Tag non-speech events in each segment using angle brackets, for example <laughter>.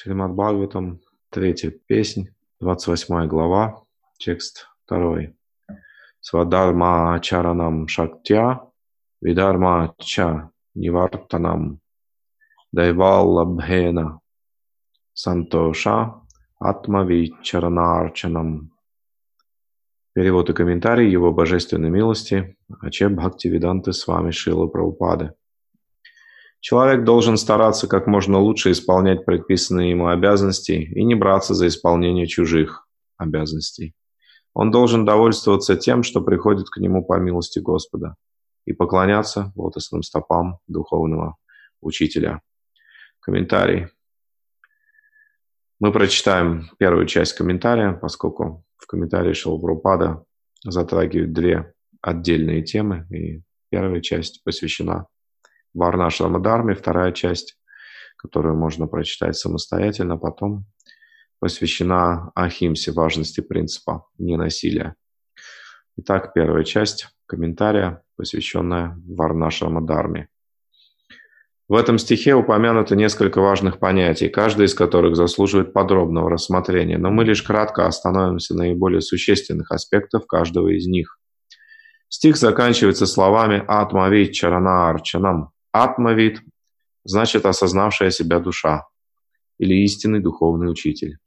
Шримад Бхагаватам, третья песнь, 28 глава, текст второй. Свадарма чаранам шактя, видарма ча нивартанам, дайвалабхена сантоша атмави чаранарчанам. Перевод и комментарий Его Божественной милости Ачеб Бхактивиданты с вами Шила Прабхупады. Человек должен стараться как можно лучше исполнять предписанные ему обязанности и не браться за исполнение чужих обязанностей. Он должен довольствоваться тем, что приходит к нему по милости Господа, и поклоняться лотосным стопам духовного учителя. Комментарий. Мы прочитаем первую часть комментария, поскольку в комментарии Шилпрупада затрагивают две отдельные темы, и первая часть посвящена Варнашрама Дharме, вторая часть, которую можно прочитать самостоятельно, потом посвящена Ахимсе, важности принципа ненасилия. Итак, первая часть комментария, посвященная Варнашрама Дharме. В этом стихе упомянуто несколько важных понятий, каждое из которых заслуживает подробного рассмотрения, но мы лишь кратко остановимся на наиболее существенных аспектах каждого из них. Стих заканчивается словами «Атмавид чарана арчанам», Атмавид значит осознавшая себя душа или истинный духовный учитель.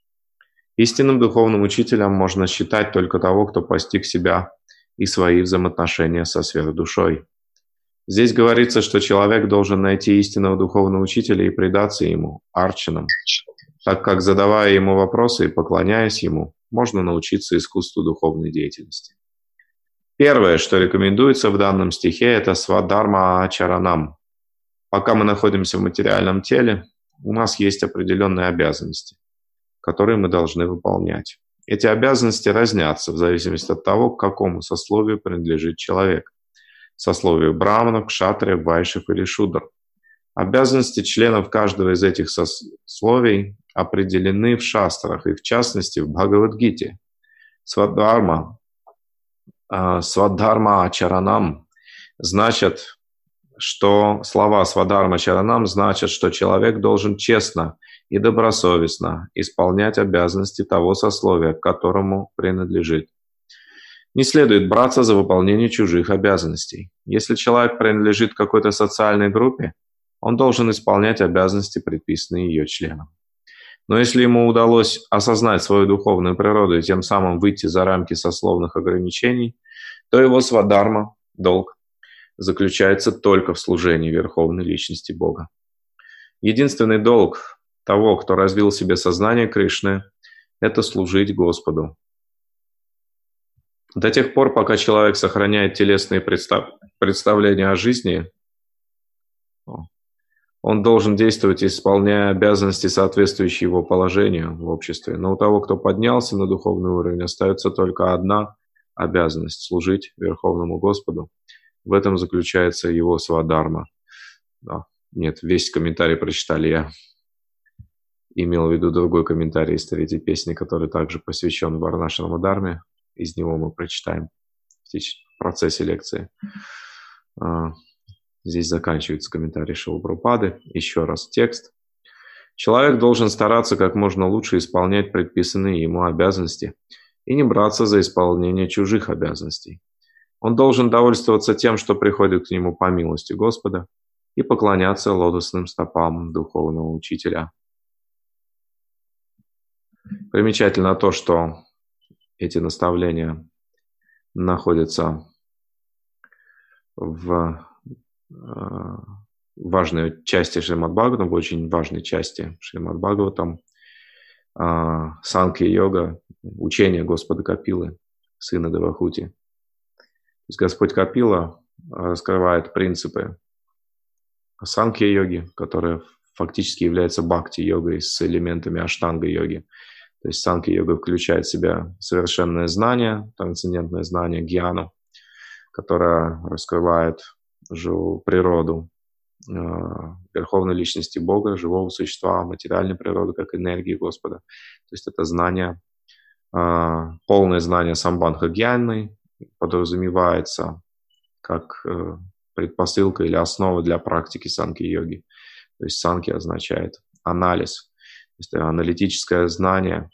Истинным духовным учителем можно считать только того, кто постиг себя и свои взаимоотношения со сверхдушой. Здесь говорится, что человек должен найти истинного духовного учителя и предаться ему, арчинам, так как, задавая ему вопросы и поклоняясь ему, можно научиться искусству духовной деятельности. Первое, что рекомендуется в данном стихе, это свадарма ачаранам, Пока мы находимся в материальном теле, у нас есть определенные обязанности, которые мы должны выполнять. Эти обязанности разнятся в зависимости от того, к какому сословию принадлежит человек. Сословию браманов, кшатриев, вайшев или шудр. Обязанности членов каждого из этих сословий определены в шастрах и в частности в Бхагавадгите. Свадхарма, а, свадхарма ачаранам значит что слова Свадарма Чаранам значат, что человек должен честно и добросовестно исполнять обязанности того сословия, к которому принадлежит. Не следует браться за выполнение чужих обязанностей. Если человек принадлежит какой-то социальной группе, он должен исполнять обязанности, предписанные ее членам. Но если ему удалось осознать свою духовную природу и тем самым выйти за рамки сословных ограничений, то его свадарма, долг, заключается только в служении Верховной Личности Бога. Единственный долг того, кто развил в себе сознание Кришны, это служить Господу. До тех пор, пока человек сохраняет телесные представ... представления о жизни, он должен действовать, исполняя обязанности, соответствующие его положению в обществе. Но у того, кто поднялся на духовный уровень, остается только одна обязанность – служить Верховному Господу – в этом заключается его свадарма. Да. Нет, весь комментарий прочитали я. Имел в виду другой комментарий из третьей песни, который также посвящен Варнашиному Дарме. Из него мы прочитаем в процессе лекции. А, здесь заканчивается комментарий Шилпрапады. Еще раз текст. Человек должен стараться как можно лучше исполнять предписанные ему обязанности и не браться за исполнение чужих обязанностей. Он должен довольствоваться тем, что приходит к нему по милости Господа, и поклоняться лотосным стопам духовного учителя. Примечательно то, что эти наставления находятся в э, важной части Шримад Бхагаватам, в очень важной части Шримад Бхагаватам, э, Санкья-йога, учение Господа Капилы, сына Девахути есть Господь Капила раскрывает принципы санкья-йоги, которая фактически является бхакти-йогой с элементами аштанга-йоги. То есть санкья-йога включает в себя совершенное знание, трансцендентное знание, гьяну, которое раскрывает природу э, верховной личности Бога, живого существа, материальной природы, как энергии Господа. То есть это знание, э, полное знание самбанха гьяны, подразумевается как э, предпосылка или основа для практики санки-йоги. То есть санки означает анализ. есть аналитическое знание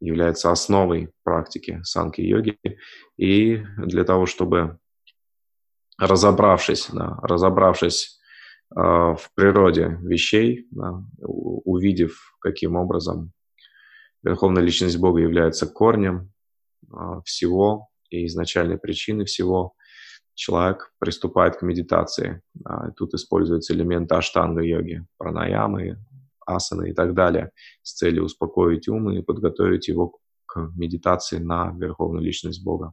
является основой практики санки-йоги. И для того, чтобы разобравшись, да, разобравшись э, в природе вещей, да, увидев, каким образом Верховная Личность Бога является корнем э, всего и изначальной причиной всего, человек приступает к медитации. Э, тут используются элементы аштанга-йоги, пранаямы, асаны и так далее, с целью успокоить ум и подготовить его к медитации на Верховную Личность Бога.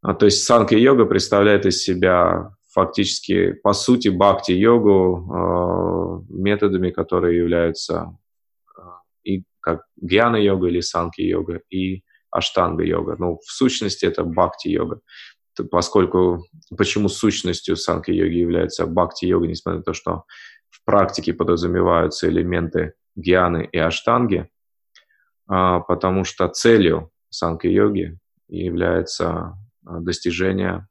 А, то есть санка-йога представляет из себя фактически, по сути, бхакти-йогу, методами, которые являются и как гьяна-йога или санки-йога, и аштанга-йога. Ну, в сущности, это бхакти-йога. Поскольку, почему сущностью санки-йоги является бхакти-йога, несмотря на то, что в практике подразумеваются элементы гьяны и аштанги, а, потому что целью санки-йоги является а, достижения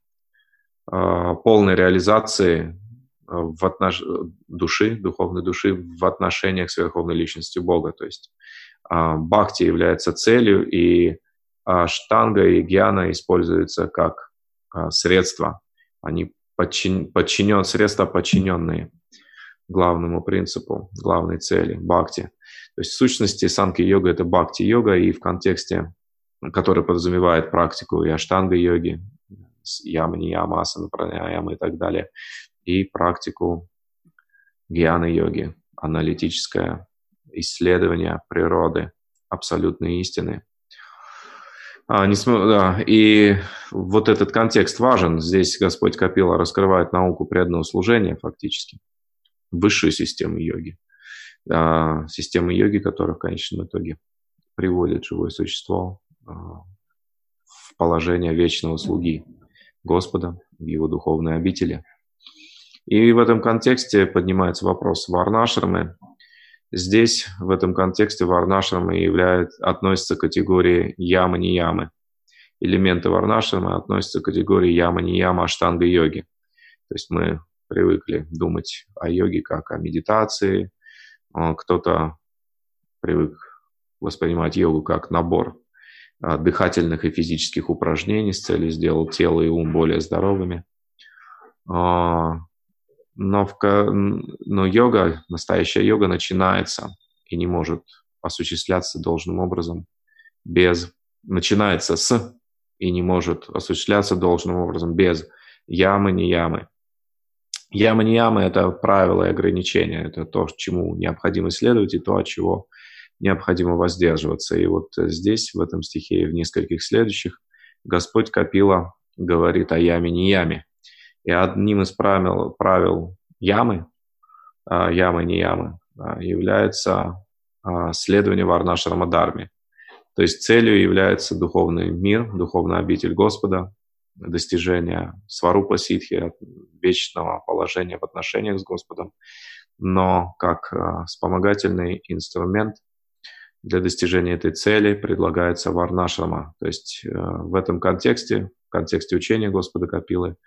а, полной реализации а, в отнош... души, духовной души в отношениях с Верховной Личностью Бога. То есть бхакти является целью, и штанга и гьяна используются как средства. Они подчин... подчинен... средства подчиненные главному принципу, главной цели бхакти. То есть в сущности санки-йога – это бхакти-йога, и в контексте который подразумевает практику и аштанга-йоги, яма, нияма, асана, пранаяма и так далее, и практику гьяны-йоги, аналитическое исследование природы, абсолютной истины. А, не см... да, и вот этот контекст важен. Здесь Господь Капила раскрывает науку преданного служения фактически, высшую систему йоги. А, систему йоги, которая в конечном итоге приводит живое существо в положение вечного слуги Господа в его духовной обители. И в этом контексте поднимается вопрос варнашрамы. Здесь, в этом контексте, варнашрамы являют, относятся к категории ямы-не ямы. Элементы варнашрамы относятся к категории ямы-не яма аштанга-йоги. То есть мы привыкли думать о йоге как о медитации. Кто-то привык воспринимать йогу как набор а, дыхательных и физических упражнений с целью сделать тело и ум более здоровыми. Но, в, но йога, настоящая йога начинается и не может осуществляться должным образом без... Начинается с и не может осуществляться должным образом без ямы, не ямы. Ямы, не ямы – это правила и ограничения, это то, чему необходимо следовать и то, от чего необходимо воздерживаться. И вот здесь, в этом стихе и в нескольких следующих, Господь Капила говорит о яме не яме. И одним из правил, правил ямы, а, ямы не ямы, а, является а, следование Варнаша Рамадарме. То есть целью является духовный мир, духовная обитель Господа, достижение сварупа ситхи, вечного положения в отношениях с Господом, но как вспомогательный инструмент для достижения этой цели предлагается варнашрама. То есть э, в этом контексте, в контексте учения Господа Капилы,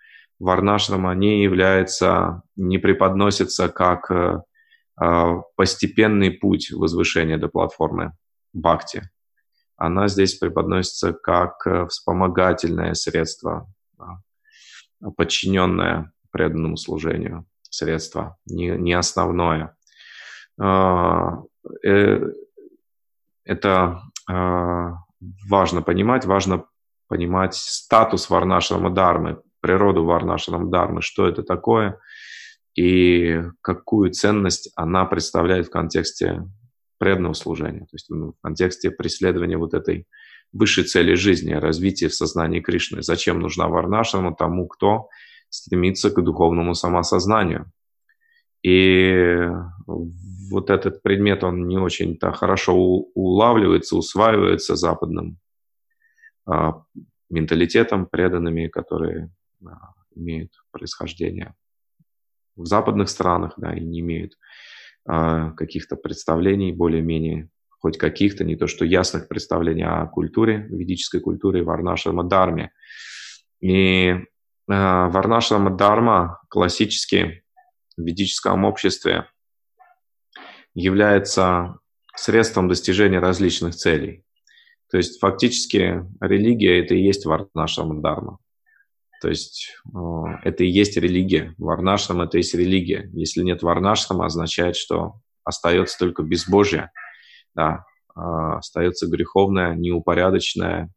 варнашрама не является, не преподносится как э, э, постепенный путь возвышения до платформы бхакти. Она здесь преподносится как вспомогательное средство, подчиненное преданному служению средство, не, основное это э, важно понимать, важно понимать статус Варнашрама Дharмы, природу Варнашрама Дharмы, что это такое и какую ценность она представляет в контексте преданного служения, то есть ну, в контексте преследования вот этой высшей цели жизни, развития в сознании Кришны. Зачем нужна Варнашрама тому, кто стремится к духовному самосознанию. И вот этот предмет, он не очень-то хорошо улавливается, усваивается западным а, менталитетом, преданными, которые имеют происхождение в западных странах, да, и не имеют а, каких-то представлений более-менее, хоть каких-то, не то что ясных представлений о культуре, ведической культуре, варнашрама дарме. И а, варнашрама дарма классически в ведическом обществе – является средством достижения различных целей. То есть фактически религия – это и есть Варнашрама Дharma. То есть э, это и есть религия. Варнашрам – это и есть религия. Если нет Варнашрама, означает, что остается только безбожие. Да, э, остается греховная, неупорядоченная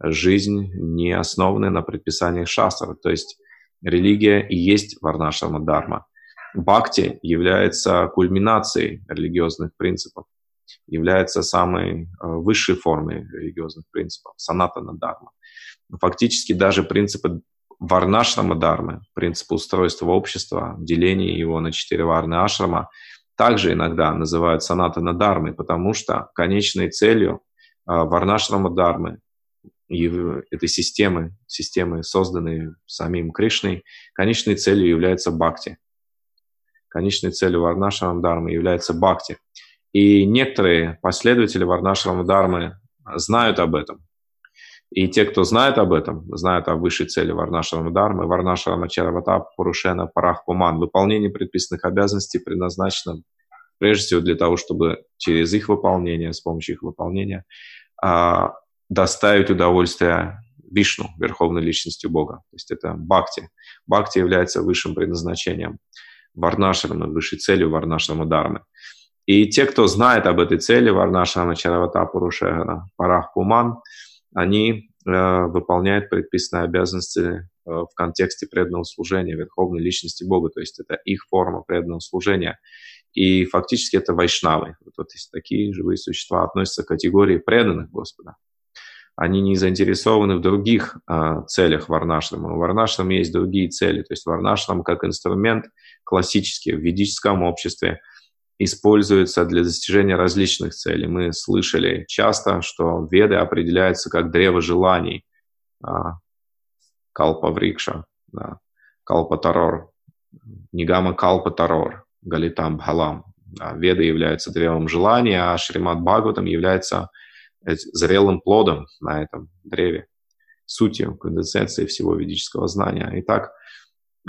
жизнь, не основанная на предписаниях шастры. То есть религия и есть Варнашрама Дharma. Бхакти является кульминацией религиозных принципов является самой э, высшей формой религиозных принципов, санатана дарма. Фактически даже принципы варнашрама дармы, принципы устройства общества, деление его на четыре варны ашрама, также иногда называют санатана дармой, потому что конечной целью э, варнашрама дармы этой системы, системы, созданной самим Кришной, конечной целью является бхакти. Конечной целью Варнашрама Дharma является бхакти. И некоторые последователи Варнашрама Дharмы знают об этом. И те, кто знает об этом, знают о высшей цели Варнашрама Дharмы, Варнашрама Чаравата Пурушена Парахпуман. Выполнение предписанных обязанностей предназначено прежде всего для того, чтобы через их выполнение, с помощью их выполнения, а, доставить удовольствие Вишну, Верховной Личностью Бога. То есть это Бхакти. Бхакти является высшим предназначением Варнашрама, высшей целью Варнашрама Дharмы. И те, кто знает об этой цели, Варнашана Чаравата Пурушегана, Парах Пуман, они э, выполняют предписанные обязанности э, в контексте преданного служения Верховной Личности Бога, то есть это их форма преданного служения. И фактически это вайшнавы. Вот, вот такие живые существа относятся к категории преданных Господа. Они не заинтересованы в других э, целях Варнашрама. У Варнашрама есть другие цели. То есть Варнашрам как инструмент классический в ведическом обществе – используется для достижения различных целей. Мы слышали часто, что веды определяются как древо желаний, а, калпа врикша, да, калпа тарор, нигама калпа тарор, галитам бхалам. Веды являются древом желания, а Шримад Бхагаватам является зрелым плодом на этом древе, сутью, конденсенцией всего ведического знания. Итак,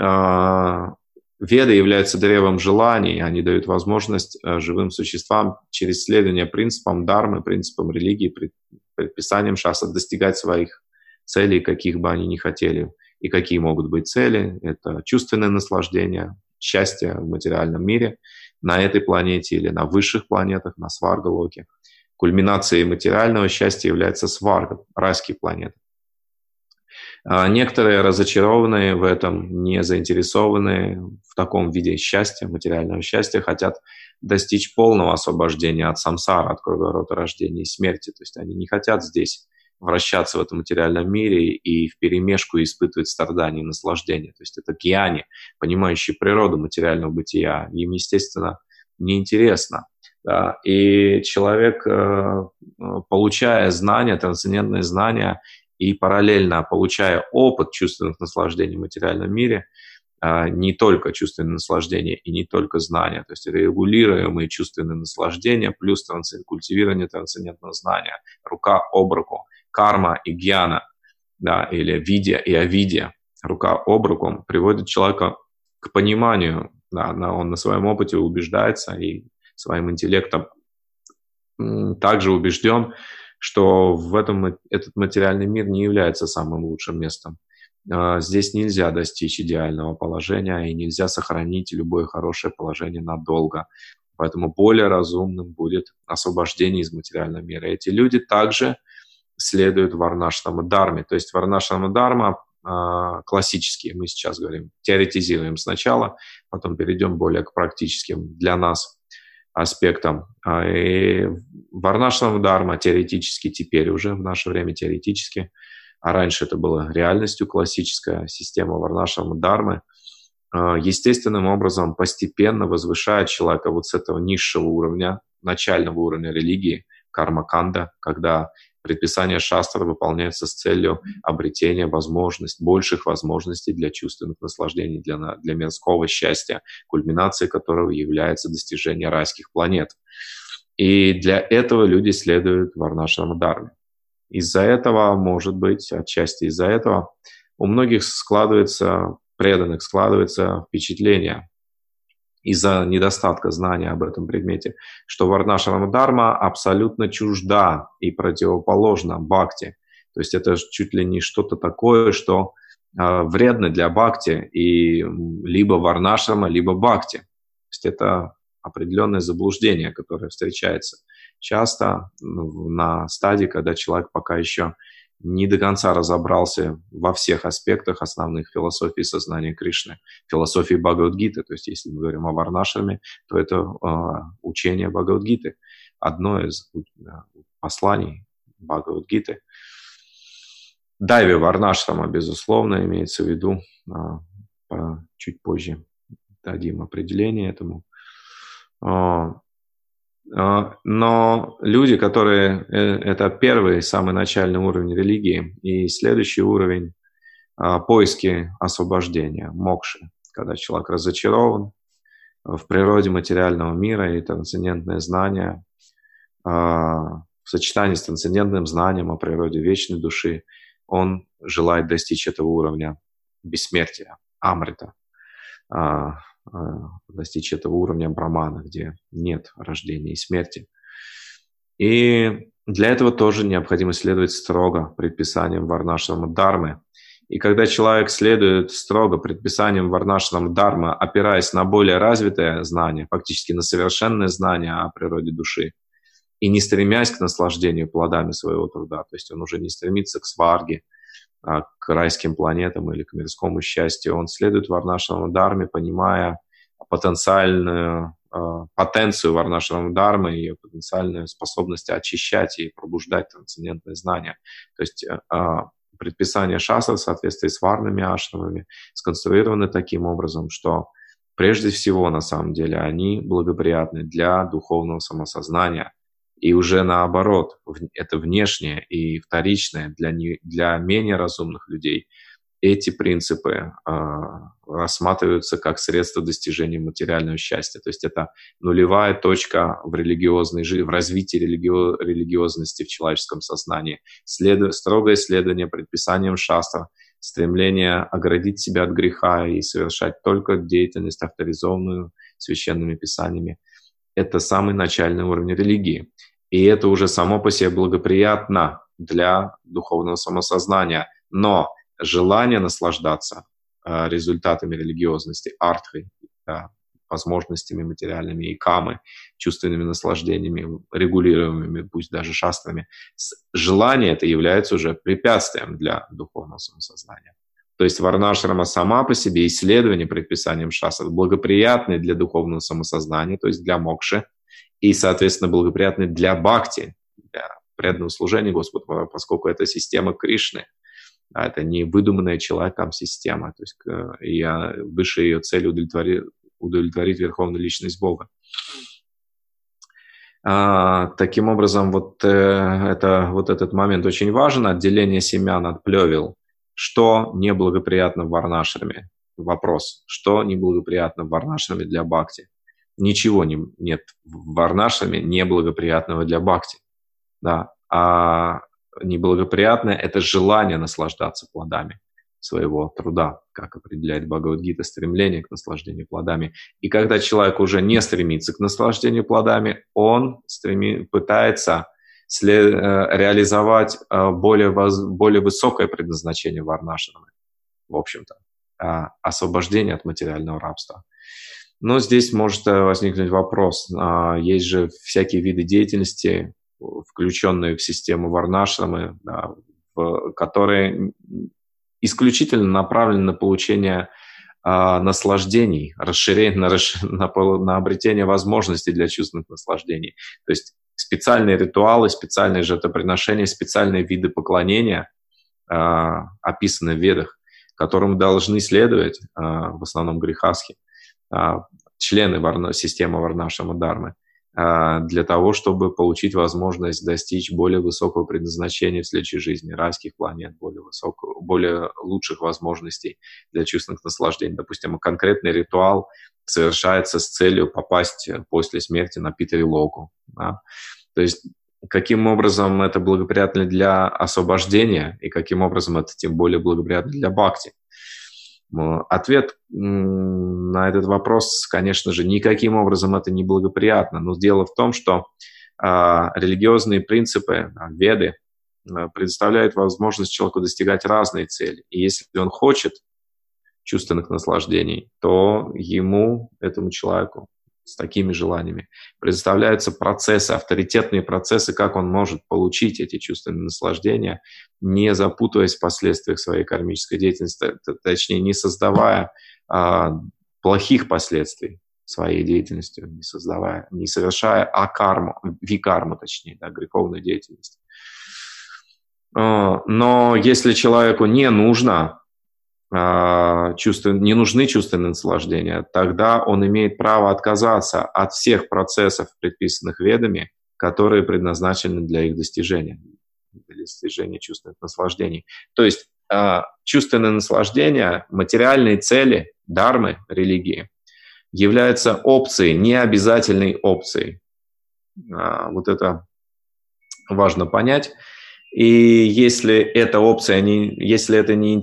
а, Веды являются древом желаний, они дают возможность э, живым существам через следование принципам дармы, принципам религии, предписаниям шаса достигать своих целей, каких бы они ни хотели. И какие могут быть цели? Это чувственное наслаждение, счастье в материальном мире на этой планете или на высших планетах, на Сваргалоке. Кульминацией материального счастья является Сварга, райские планеты. А некоторые разочарованные в этом, не заинтересованные в таком виде счастья, материального счастья, хотят достичь полного освобождения от самсара, от круговорота рождения и смерти. То есть они не хотят здесь вращаться в этом материальном мире и в перемешку испытывать страдания и наслаждение. То есть это гьяни, понимающие природу материального бытия. Им, естественно, неинтересно. Да? И человек, э, получая знания, трансцендентные знания, и параллельно получая опыт чувственных наслаждений в материальном мире, а, не только чувственные наслаждения и не только знания, то есть регулируемые чувственные наслаждения плюс трансцен... культивирование трансцендентного знания, рука об руку, карма и гьяна, да, или видя и овидия, рука об руку приводит человека к пониманию, да, он на своем опыте убеждается и своим интеллектом также убежден, что в этом этот материальный мир не является самым лучшим местом. А, здесь нельзя достичь идеального положения и нельзя сохранить любое хорошее положение надолго. Поэтому более разумным будет освобождение из материального мира. Эти люди также следуют Варнашнама Дарме. То есть Варнашнама Дарма а, классические, мы сейчас говорим, теоретизируем сначала, потом перейдем более к практическим для нас аспектам. А, и Варнашрама Дharma теоретически теперь уже, в наше время теоретически, а раньше это было реальностью классическая система Варнашрама Дharma, а, естественным образом постепенно возвышает человека вот с этого низшего уровня, начального уровня религии, карма-канда, когда Предписания шастра выполняются с целью обретения возможностей, больших возможностей для чувственных наслаждений, для, для мирского счастья, кульминацией которого является достижение райских планет. И для этого люди следуют Варнашрама Дharме. Из-за этого, может быть, отчасти из-за этого, у многих складывается, преданных складывается впечатление, из-за недостатка знания об этом предмете, что Варнашрама Дharma абсолютно чужда и противоположна бхакти. То есть это чуть ли не что-то такое, что э, вредно для бхакти и либо варнашрама, либо бхакти. То есть это определенное заблуждение, которое встречается часто на стадии, когда человек пока еще не до конца разобрался во всех аспектах основных философии сознания Кришны, философии Бхагавадгиты. То есть, если мы говорим о Варнашраме, то это э, учение Бхагавадгиты, одно из э, посланий Бхагавадгиты. Дайве Варнашрама, безусловно, имеется в виду, э, чуть позже дадим определение этому. А, но люди, которые... Э, это первый, самый начальный уровень религии, и следующий уровень а, поиски освобождения, мокши, когда человек разочарован в природе материального мира и трансцендентное знание а, в сочетании с трансцендентным знанием о природе вечной души, он желает достичь этого уровня бессмертия, амрита, достичь этого уровня брамана, где нет рождения и смерти. И для этого тоже необходимо следовать строго предписаниям Варнашрама Дharмы. И когда человек следует строго предписаниям Варнашрама Дharмы, опираясь на более развитое знание, фактически на совершенное знание о природе души, и не стремясь к наслаждению плодами своего труда, то есть он уже не стремится к сварге, к райским планетам или к мирскому счастью. Он следует Варнашрама Дharме, понимая потенциальную э, потенцию Варнашрама Дharмы, ее потенциальную способность очищать и пробуждать трансцендентные знания. То есть э, предписания шастры в соответствии с варными ашрамами сконструированы таким образом, что прежде всего, на самом деле, они благоприятны для духовного самосознания, и уже наоборот, это внешнее и вторичное для, не, для менее разумных людей. Эти принципы э, рассматриваются как средство достижения материального счастья. То есть это нулевая точка в религиозной жизни, в развитии религи- религиозности в человеческом сознании. Следу- строгое следование предписаниям шастра, стремление оградить себя от греха и совершать только деятельность, авторизованную священными писаниями. Это самый начальный уровень религии. И это уже само по себе благоприятно для духовного самосознания. Но желание наслаждаться э, результатами религиозности, артхой, да, возможностями материальными и камы, чувственными наслаждениями, регулируемыми, пусть даже шастрами, желание это является уже препятствием для духовного самосознания. То есть варнашрама сама по себе, исследование предписанием шастр, благоприятны для духовного самосознания, то есть для мокши, и, соответственно, благоприятны для бхакти, для преданного служения Господу, поскольку это система Кришны, а это не выдуманная человеком система, то есть и высшая ее цель удовлетворить, удовлетворить верховную личность Бога. А, таким образом, вот, э, это, вот этот момент очень важен, отделение семян от плевел. Что неблагоприятно в Варнашраме? Вопрос. Что неблагоприятно в Варнашраме для Бхакти? Ничего не, нет в Варнашаме неблагоприятного для Бхакти. Да. А неблагоприятное – это желание наслаждаться плодами своего труда, как определяет Бхагавадгита, стремление к наслаждению плодами. И когда человек уже не стремится к наслаждению плодами, он стреми, пытается след, э, реализовать э, более, воз, более высокое предназначение Варнашрама, в общем-то, а, освобождение от материального рабства. Но здесь может э, возникнуть вопрос. А, есть же всякие виды деятельности, включенные в систему Варнашрамы, да, которые исключительно направлены на получение а, наслаждений, расширение, на, <laughs> на, на обретение возможностей для чувственных наслаждений. То есть специальные ритуалы, специальные жертвоприношения, специальные виды поклонения а, описаны в Ведах, которым должны следовать а, в основном грехасхи. А, члены варна, системы Варнашама Дharмы, а, для того, чтобы получить возможность достичь более высокого предназначения в следующей жизни, райских планет, более, высокого, более лучших возможностей для чувственных наслаждений. Допустим, конкретный ритуал совершается с целью попасть после смерти на Питере Локу. Да? То есть каким образом это благоприятно для освобождения и каким образом это тем более благоприятно для бхакти. Ответ на этот вопрос, конечно же, никаким образом это не благоприятно. Но дело в том, что а, религиозные принципы, а, веды, предоставляют возможность человеку достигать разные цели. И если он хочет чувственных наслаждений, то ему, этому человеку, с такими желаниями. Предоставляются процессы, авторитетные процессы, как он может получить эти чувственные наслаждения, не запутываясь в последствиях своей кармической деятельности, точнее, не создавая а, плохих последствий своей деятельностью, не создавая, не совершая акарму, викарму, точнее, да, греховную деятельность. А, но если человеку не нужно а, чувства, не нужны чувственные наслаждения, тогда он имеет право отказаться от всех процессов, предписанных ведами, которые предназначены для их достижения, для достижения чувственных наслаждений. То есть а, чувственные наслаждения, материальные цели, дармы религии являются опцией, необязательной опцией. А, вот это важно понять. И если эта опция, не, если это не,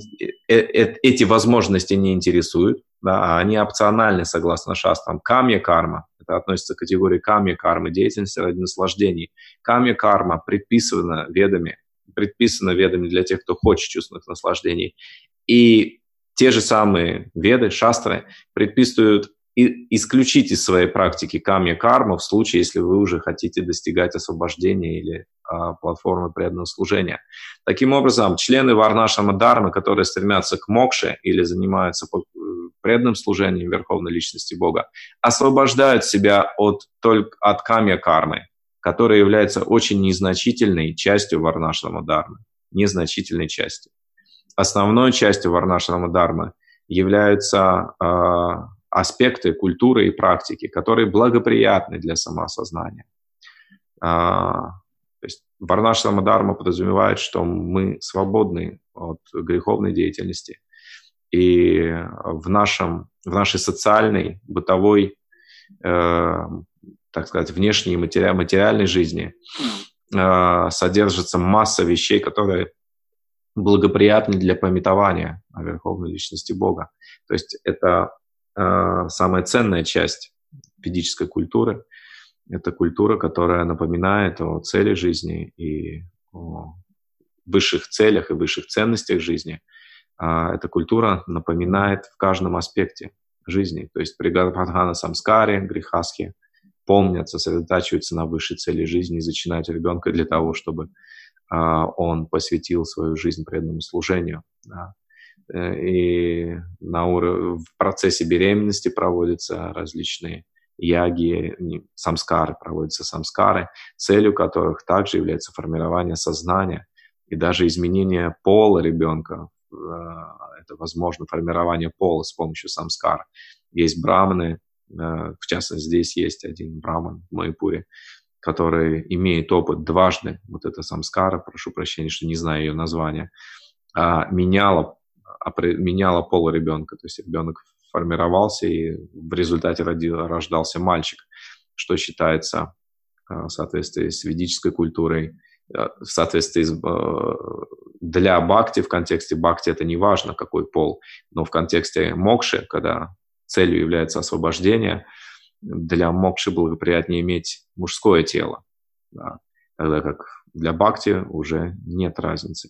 э, э, эти возможности не интересуют, да, а они опциональны согласно шастрам, камья карма, это относится к категории камья кармы, деятельности ради наслаждений. Камья карма предписана ведами, предписана ведами для тех, кто хочет чувственных наслаждений. И те же самые веды, шастры, предписывают и исключить из своей практики камья карма в случае, если вы уже хотите достигать освобождения или а, платформы преданного служения. Таким образом, члены Варнашама Дharma, которые стремятся к мокше или занимаются э, преданным служением Верховной Личности Бога, освобождают себя от, только от камья кармы, которая является очень незначительной частью Варнашама Дharma, незначительной частью. Основной частью Варнашама Дharma являются э, аспекты культуры и практики, которые благоприятны для самоосознания. А, Варнашрама Дharma подразумевает, что мы свободны от греховной деятельности. И в, нашем, в нашей социальной, бытовой, э, так сказать, внешней матери, материальной жизни э, содержится масса вещей, которые благоприятны для пометования о верховной личности Бога. То есть это самая ценная часть ведической культуры. Это культура, которая напоминает о цели жизни и о высших целях и высших ценностях жизни. А эта культура напоминает в каждом аспекте жизни. То есть при Гадбхадхана Самскаре, Грихасхе помнят, сосредотачиваются на высшей цели жизни и зачинают ребенка для того, чтобы а, он посвятил свою жизнь преданному служению. Э, и на ур... в процессе беременности проводятся различные яги, самскары, проводятся самскары, целью которых также является формирование сознания и даже изменение пола ребенка. Э, это возможно формирование пола с помощью самскар. Есть браманы, э, в частности, здесь есть один браман в Майпуре, который имеет опыт дважды, вот это самскара, прошу прощения, что не знаю ее название, а, меняла меняла пол ребенка. То есть ребенок формировался, и в результате родил, рождался мальчик, что считается э, в соответствии с ведической культурой, э, в соответствии с, э, для бхакти, в контексте бхакти это не важно, какой пол, но в контексте мокши, когда целью является освобождение, для мокши благоприятнее иметь мужское тело, да, тогда как для бхакти уже нет разницы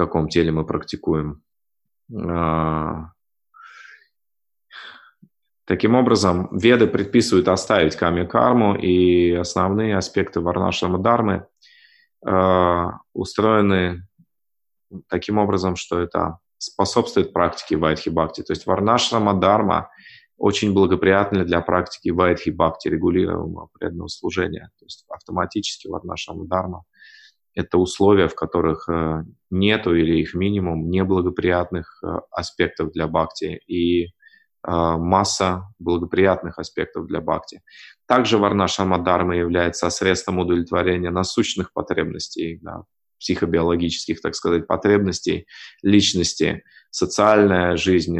каком теле мы практикуем. А, таким образом, веды предписывают оставить ками карму, и основные аспекты варнашрама дармы а, устроены таким образом, что это способствует практике вайдхи бхакти. То есть варнашрама дарма очень благоприятна для практики вайдхи бхакти, регулируемого преданного служения. То есть автоматически варнашрама дарма это условия, в которых э, нету или их минимум неблагоприятных э, аспектов для бхакти и э, масса благоприятных аспектов для бхакти. Также варнашама дharma является средством удовлетворения насущных потребностей, да, психобиологических, так сказать, потребностей личности, социальная жизнь,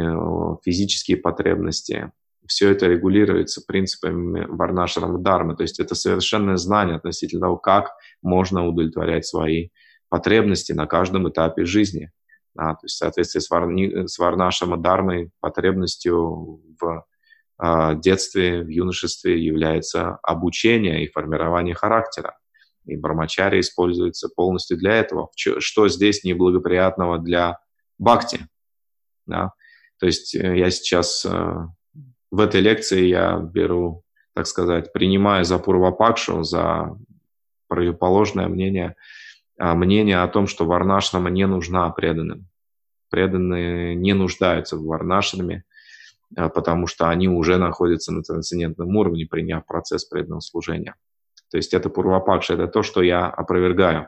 физические потребности, все это регулируется принципами Варнашрама Дharмы. То есть это совершенное знание относительно того, как можно удовлетворять свои потребности на каждом этапе жизни. А, то есть в соответствии с, варни, с Варнашем Дармой потребностью в а, детстве, в юношестве является обучение и формирование характера. И бармачари используется полностью для этого. Что здесь неблагоприятного для бхакти? Да? То есть э, я сейчас э, в этой лекции я беру, так сказать, принимаю за Пурвапакшу, за противоположное мнение, а, мнение о том, что Варнашнама не нужна преданным. Преданные не нуждаются в Варнашнаме, а, потому что они уже находятся на трансцендентном уровне, приняв процесс преданного служения. То есть это Пурвапакша, это то, что я опровергаю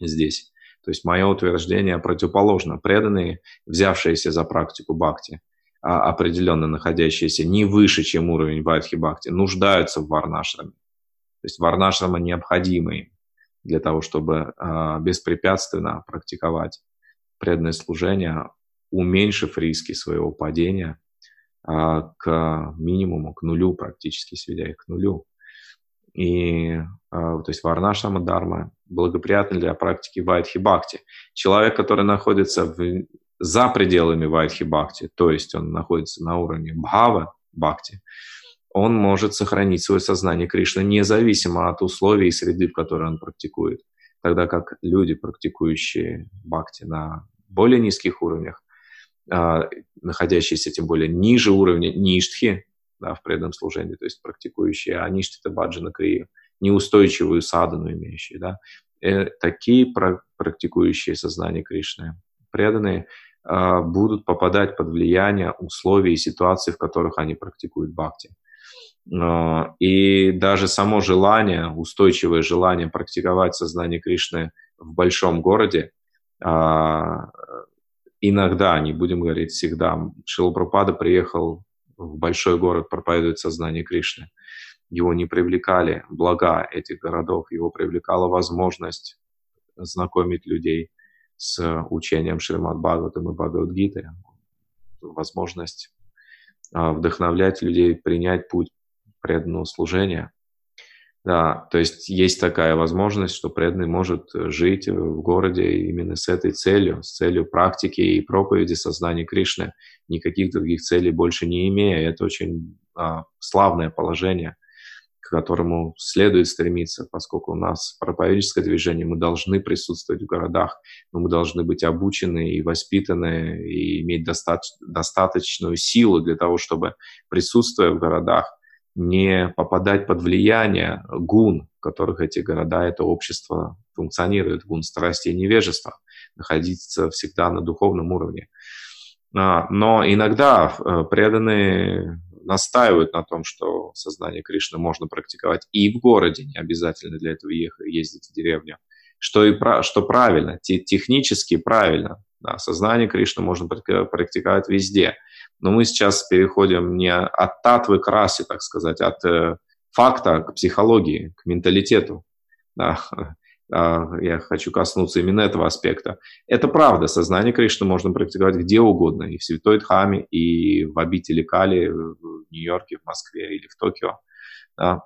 здесь. То есть мое утверждение противоположно. Преданные, взявшиеся за практику бхакти, определенно находящиеся не выше, чем уровень Вайдхи Бхакти, нуждаются в варнашраме. То есть варнашрама необходимы им для того, чтобы а, беспрепятственно практиковать преданное служение, уменьшив риски своего падения а, к минимуму, к нулю практически, сведя их к нулю. И, то есть варнашрама дарма благоприятна для практики вайдхи бхакти. Человек, который находится в за пределами Вайдхи Бхакти, то есть он находится на уровне Бхава Бхакти, он может сохранить свое сознание Кришны независимо от условий и среды, в которой он практикует. Тогда как люди, практикующие Бхакти на более низких уровнях, а, находящиеся тем более ниже уровня ништхи, да, в преданном служении, то есть практикующие аништхи баджана крию, неустойчивую садану имеющие, да, э, такие практикующие сознание Кришны, преданные, а, будут попадать под влияние условий и ситуаций, в которых они практикуют бхакти. А, и даже само желание, устойчивое желание практиковать сознание Кришны в большом городе, а, иногда, не будем говорить всегда, Шилапрапада приехал в большой город проповедовать сознание Кришны. Его не привлекали блага этих городов, его привлекала возможность знакомить людей с учением Шримад Бхагаватам и Бхагавадгиты, возможность а, вдохновлять людей принять путь преданного служения. Да, то есть есть такая возможность, что преданный может жить в городе именно с этой целью, с целью практики и проповеди сознания Кришны, никаких других целей больше не имея. Это очень а, славное положение – к которому следует стремиться, поскольку у нас проповедческое движение, мы должны присутствовать в городах, но мы должны быть обучены и воспитаны, и иметь доста- достаточную силу для того, чтобы, присутствуя в городах, не попадать под влияние гун, в которых эти города, это общество функционирует, гун страсти и невежества, находиться всегда на духовном уровне. А, но иногда э, преданные настаивают на том, что сознание Кришны можно практиковать и в городе, не обязательно для этого ехать, ездить в деревню. Что, и, что правильно, технически правильно. Да, сознание Кришны можно практиковать везде. Но мы сейчас переходим не от татвы к расе, так сказать, от э, факта к психологии, к менталитету. Да. <laughs> А, я хочу коснуться именно этого аспекта. Это правда, сознание Кришны можно практиковать где угодно, и в Святой Дхаме, и в обители Кали, в Нью-Йорке, в Москве или в Токио. Да.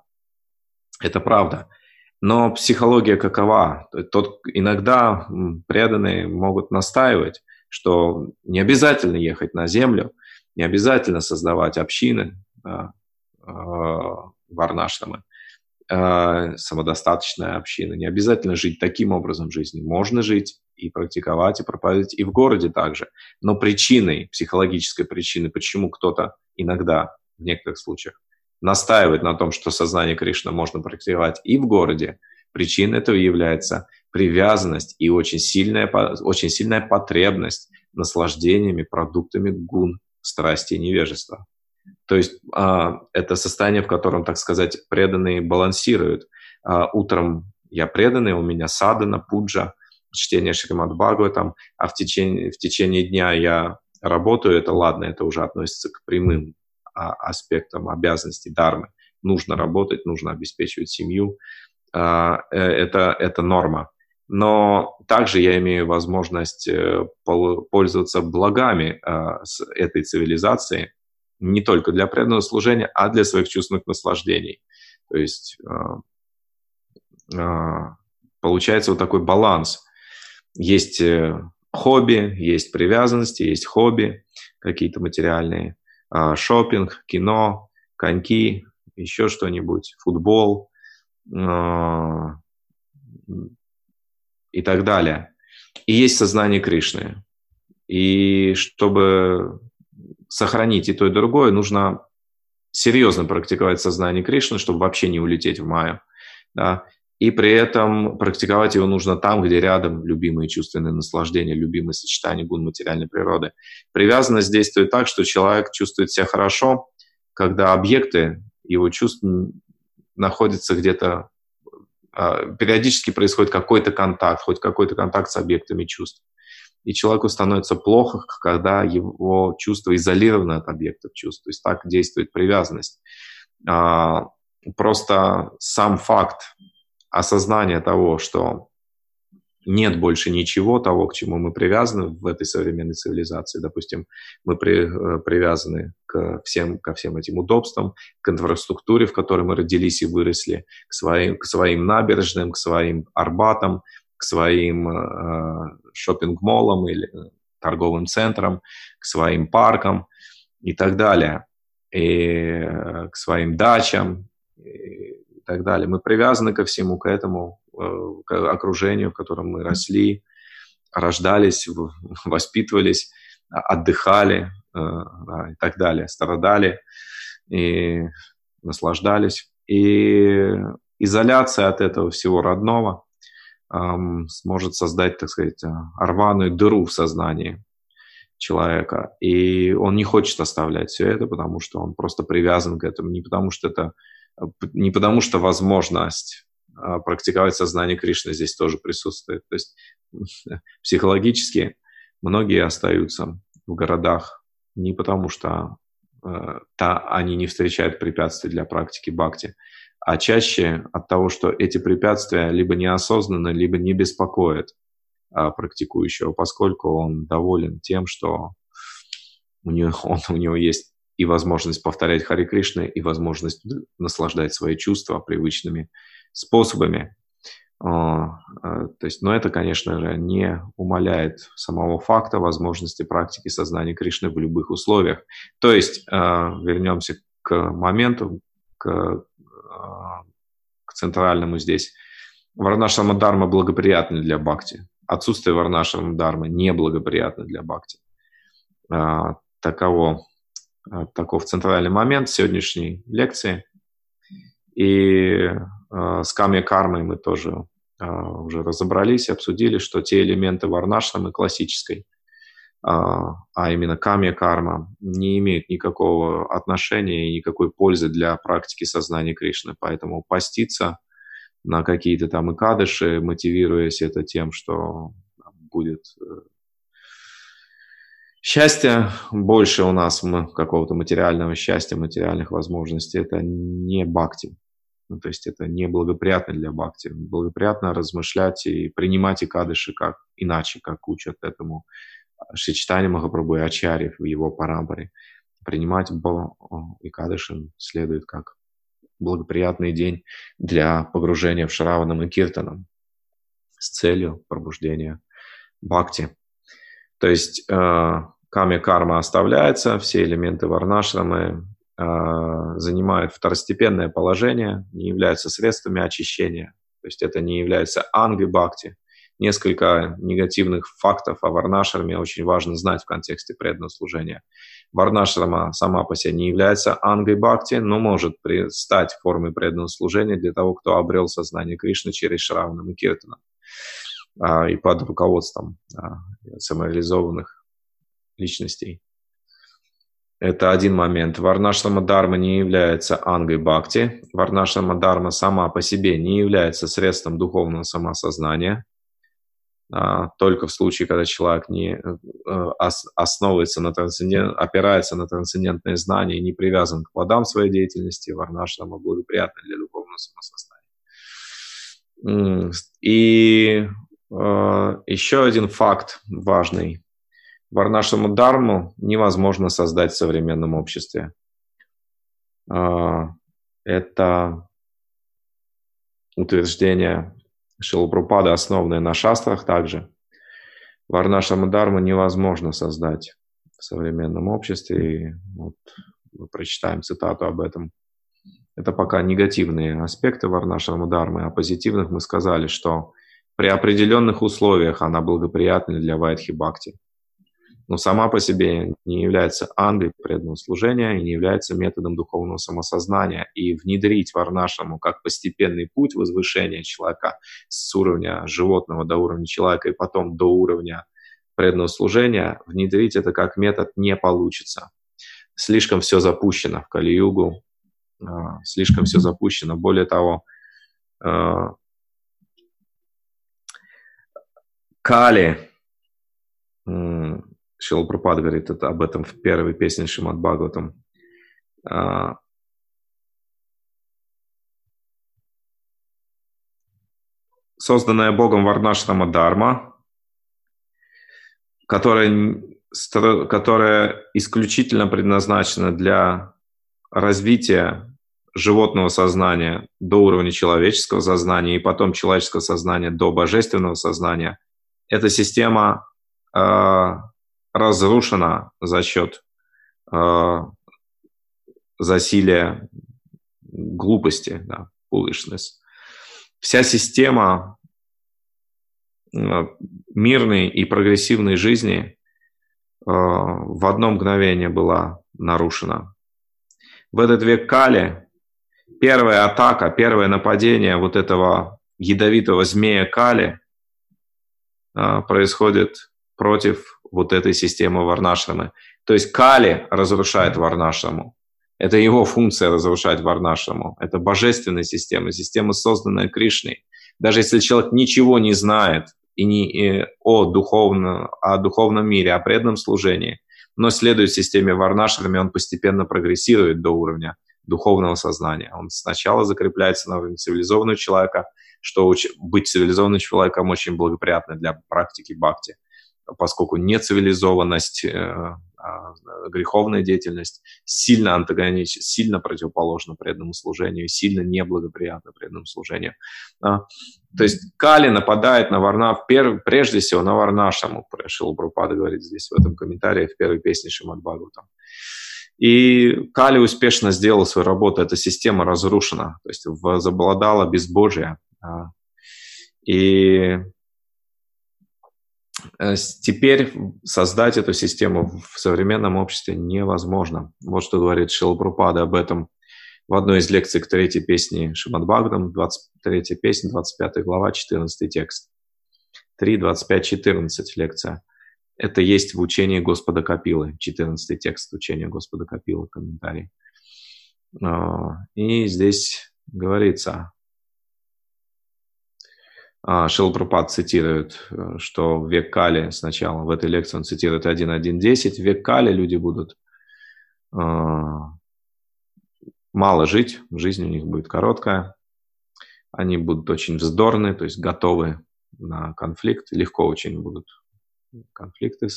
Это правда. Но психология какова? Тот, иногда преданные могут настаивать, что не обязательно ехать на землю, не обязательно создавать общины, да, э. Э, самодостаточная община. Не обязательно жить таким образом жизни. Можно жить и практиковать, и проповедовать и в городе также. Но причиной, психологической причиной, почему кто-то иногда, в некоторых случаях, настаивает на том, что сознание Кришны можно практиковать и в городе, причиной этого является привязанность и очень сильная, очень сильная потребность наслаждениями, продуктами гун, страсти и невежества. То есть а, это состояние, в котором, так сказать, преданные балансируют. А, утром я преданный, у меня садана, пуджа, чтение Шримад там, а в течение, в течение дня я работаю, это ладно, это уже относится к прямым а, аспектам обязанностей дармы. Нужно работать, нужно обеспечивать семью. А, э, это, это норма. Но также я имею возможность э, пользоваться благами а, с этой цивилизации, не только для преданного служения, а для своих чувственных наслаждений. То есть э, э, получается вот такой баланс. Есть э, хобби, есть привязанности, есть хобби, какие-то материальные, шопинг, кино, коньки, еще что-нибудь, футбол и так далее. И есть сознание Кришны. И чтобы сохранить и то, и другое, нужно серьезно практиковать сознание Кришны, чтобы вообще не улететь в Майю. Да? И при этом практиковать его нужно там, где рядом любимые чувственные наслаждения, любимые сочетания гун материальной природы. Привязанность действует так, что человек чувствует себя хорошо, когда объекты его чувств находятся где-то, а, периодически происходит какой-то контакт, хоть какой-то контакт с объектами чувств. И человеку становится плохо, когда его чувства изолированы от объектов чувств. То есть так действует привязанность. А, просто сам факт осознания того, что нет больше ничего того, к чему мы привязаны в этой современной цивилизации. Допустим, мы при, э, привязаны к всем, ко всем этим удобствам, к инфраструктуре, в которой мы родились и выросли, к своим, к своим набережным, к своим арбатам, к своим э, шопинг-молам или торговым центрам, к своим паркам и так далее, и э, к своим дачам и так далее. Мы привязаны ко всему, к этому, э, к окружению, в котором мы росли, рождались, <laughs> воспитывались, отдыхали э, и так далее, страдали и наслаждались. И изоляция от этого всего родного сможет создать, так сказать, рваную дыру в сознании человека. И он не хочет оставлять все это, потому что он просто привязан к этому, не потому что это не потому что возможность а, практиковать сознание Кришны здесь тоже присутствует. То есть <laughs> психологически многие остаются в городах не потому, что э, та, они не встречают препятствий для практики бхакти, а чаще от того, что эти препятствия либо неосознанно, либо не беспокоят э, практикующего, поскольку он доволен тем, что у него, <laughs> он, у него есть и возможность повторять Хари Кришны, и возможность наслаждать свои чувства привычными способами. А, а, то есть, но это, конечно же, не умаляет самого факта возможности практики сознания Кришны в любых условиях. То есть, а, вернемся к моменту, к, к центральному здесь. Варнашама Дарма благоприятны для бхакти. Отсутствие Варнашама Дармы неблагоприятно для бхакти. Таково Э, таков центральный момент сегодняшней лекции. И э, с ками кармой мы тоже уже разобрались, обсудили, что те элементы варнашрамы классической, а именно ками карма, не имеют никакого отношения и никакой пользы для практики сознания Кришны. Поэтому поститься на какие-то там икадыши, мотивируясь это тем, что будет э, Счастье больше у нас какого-то материального счастья, материальных возможностей. Это не бхакти. Ну, то есть это не благоприятно для бхакти. Благоприятно размышлять и принимать икадыши как иначе, как учат этому Махапрабху и Ачари в его парампаре. Принимать икадыши следует как благоприятный день для погружения в Шраванам и Киртанам с целью пробуждения бхакти. То есть э, ками карма оставляется, все элементы варнашрамы э, занимают второстепенное положение, не являются средствами очищения. То есть это не является анги бхакти. Несколько негативных фактов о варнашраме очень важно знать в контексте преданного служения. Варнашрама сама по себе не является ангой бхакти, но может стать формой преданного служения для того, кто обрел сознание Кришны через Шравнам и Киртанам а, и под руководством а, самореализованных личностей. Это один момент. Варнашрама Дharma не является ангой бхакти. Варнашрама Дharma сама по себе не является средством духовного самосознания. А, только в случае, когда человек не э, основывается на трансцендент, опирается на трансцендентные знания и не привязан к плодам своей деятельности, Варнашрама благоприятна для духовного самосознания. И Э, еще один факт важный. Варнашаму Дарму невозможно создать в современном обществе. Э, это утверждение Шилапрупада, основанное на шастрах также. Варнашама Дharma невозможно создать в современном обществе. И вот мы прочитаем цитату об этом. Это пока негативные аспекты Варнашама Дharмы, а позитивных мы сказали, что при определенных условиях она благоприятна для Вайдхи Бхакти но сама по себе не является ангой преданного служения и не является методом духовного самосознания. И внедрить варнашаму как постепенный путь возвышения человека с уровня животного до уровня человека и потом до уровня преданного служения, внедрить это как метод не получится. Слишком все запущено в Кали-югу, а, слишком все запущено. Более того, а, Кали, Шила Пропад говорит это, об этом в первой песне Шимат Бхагаватам. А, созданная Богом Варнашрама Дарма, которая, которая исключительно предназначена для развития животного сознания до уровня человеческого сознания и потом человеческого сознания до божественного сознания, эта система а, разрушена за счет э, засилия глупости, да, foolishness. Вся система э, мирной и прогрессивной жизни э, в одно мгновение была нарушена. В этот век Кали первая атака, первое нападение вот этого ядовитого змея Кали э, происходит против вот этой системы Варнашрамы. То есть Кали разрушает Варнашраму. Это его функция разрушать Варнашраму. Это божественная система, система, созданная Кришной. Даже если человек ничего не знает и не и о, духовном, о духовном мире, о преданном служении, но следует системе Варнашрами, он постепенно прогрессирует до уровня духовного сознания. Он сначала закрепляется на уровне цивилизованного человека, что быть цивилизованным человеком очень благоприятно для практики бхакти поскольку нецивилизованность, э, а, греховная деятельность сильно антагонична, сильно противоположна преданному служению, сильно неблагоприятна преданному служению. А, то есть Кали нападает на Варна, прежде всего на Варнашаму, Шила Брупада говорит здесь в этом комментарии в первой песне Шимад Бхагаватам. И Кали успешно сделал свою работу, эта система разрушена, то есть возобладала безбожие. А, и теперь создать эту систему в современном обществе невозможно. Вот что говорит Шилпрупада об этом в одной из лекций к третьей песне Шимадбагдам, 23 песня, 25 глава, 14 текст. 3, 25, 14 лекция. Это есть в учении Господа Капилы, 14 текст учения Господа Капилы, комментарий. А, и здесь говорится, Шилпрапад цитирует, э, что в век Кали сначала, в этой лекции он цитирует 1.1.10, в век Кали люди будут э, мало жить, жизнь у них будет короткая, они будут очень вздорны, то есть готовы на конфликт, легко очень будут конфликты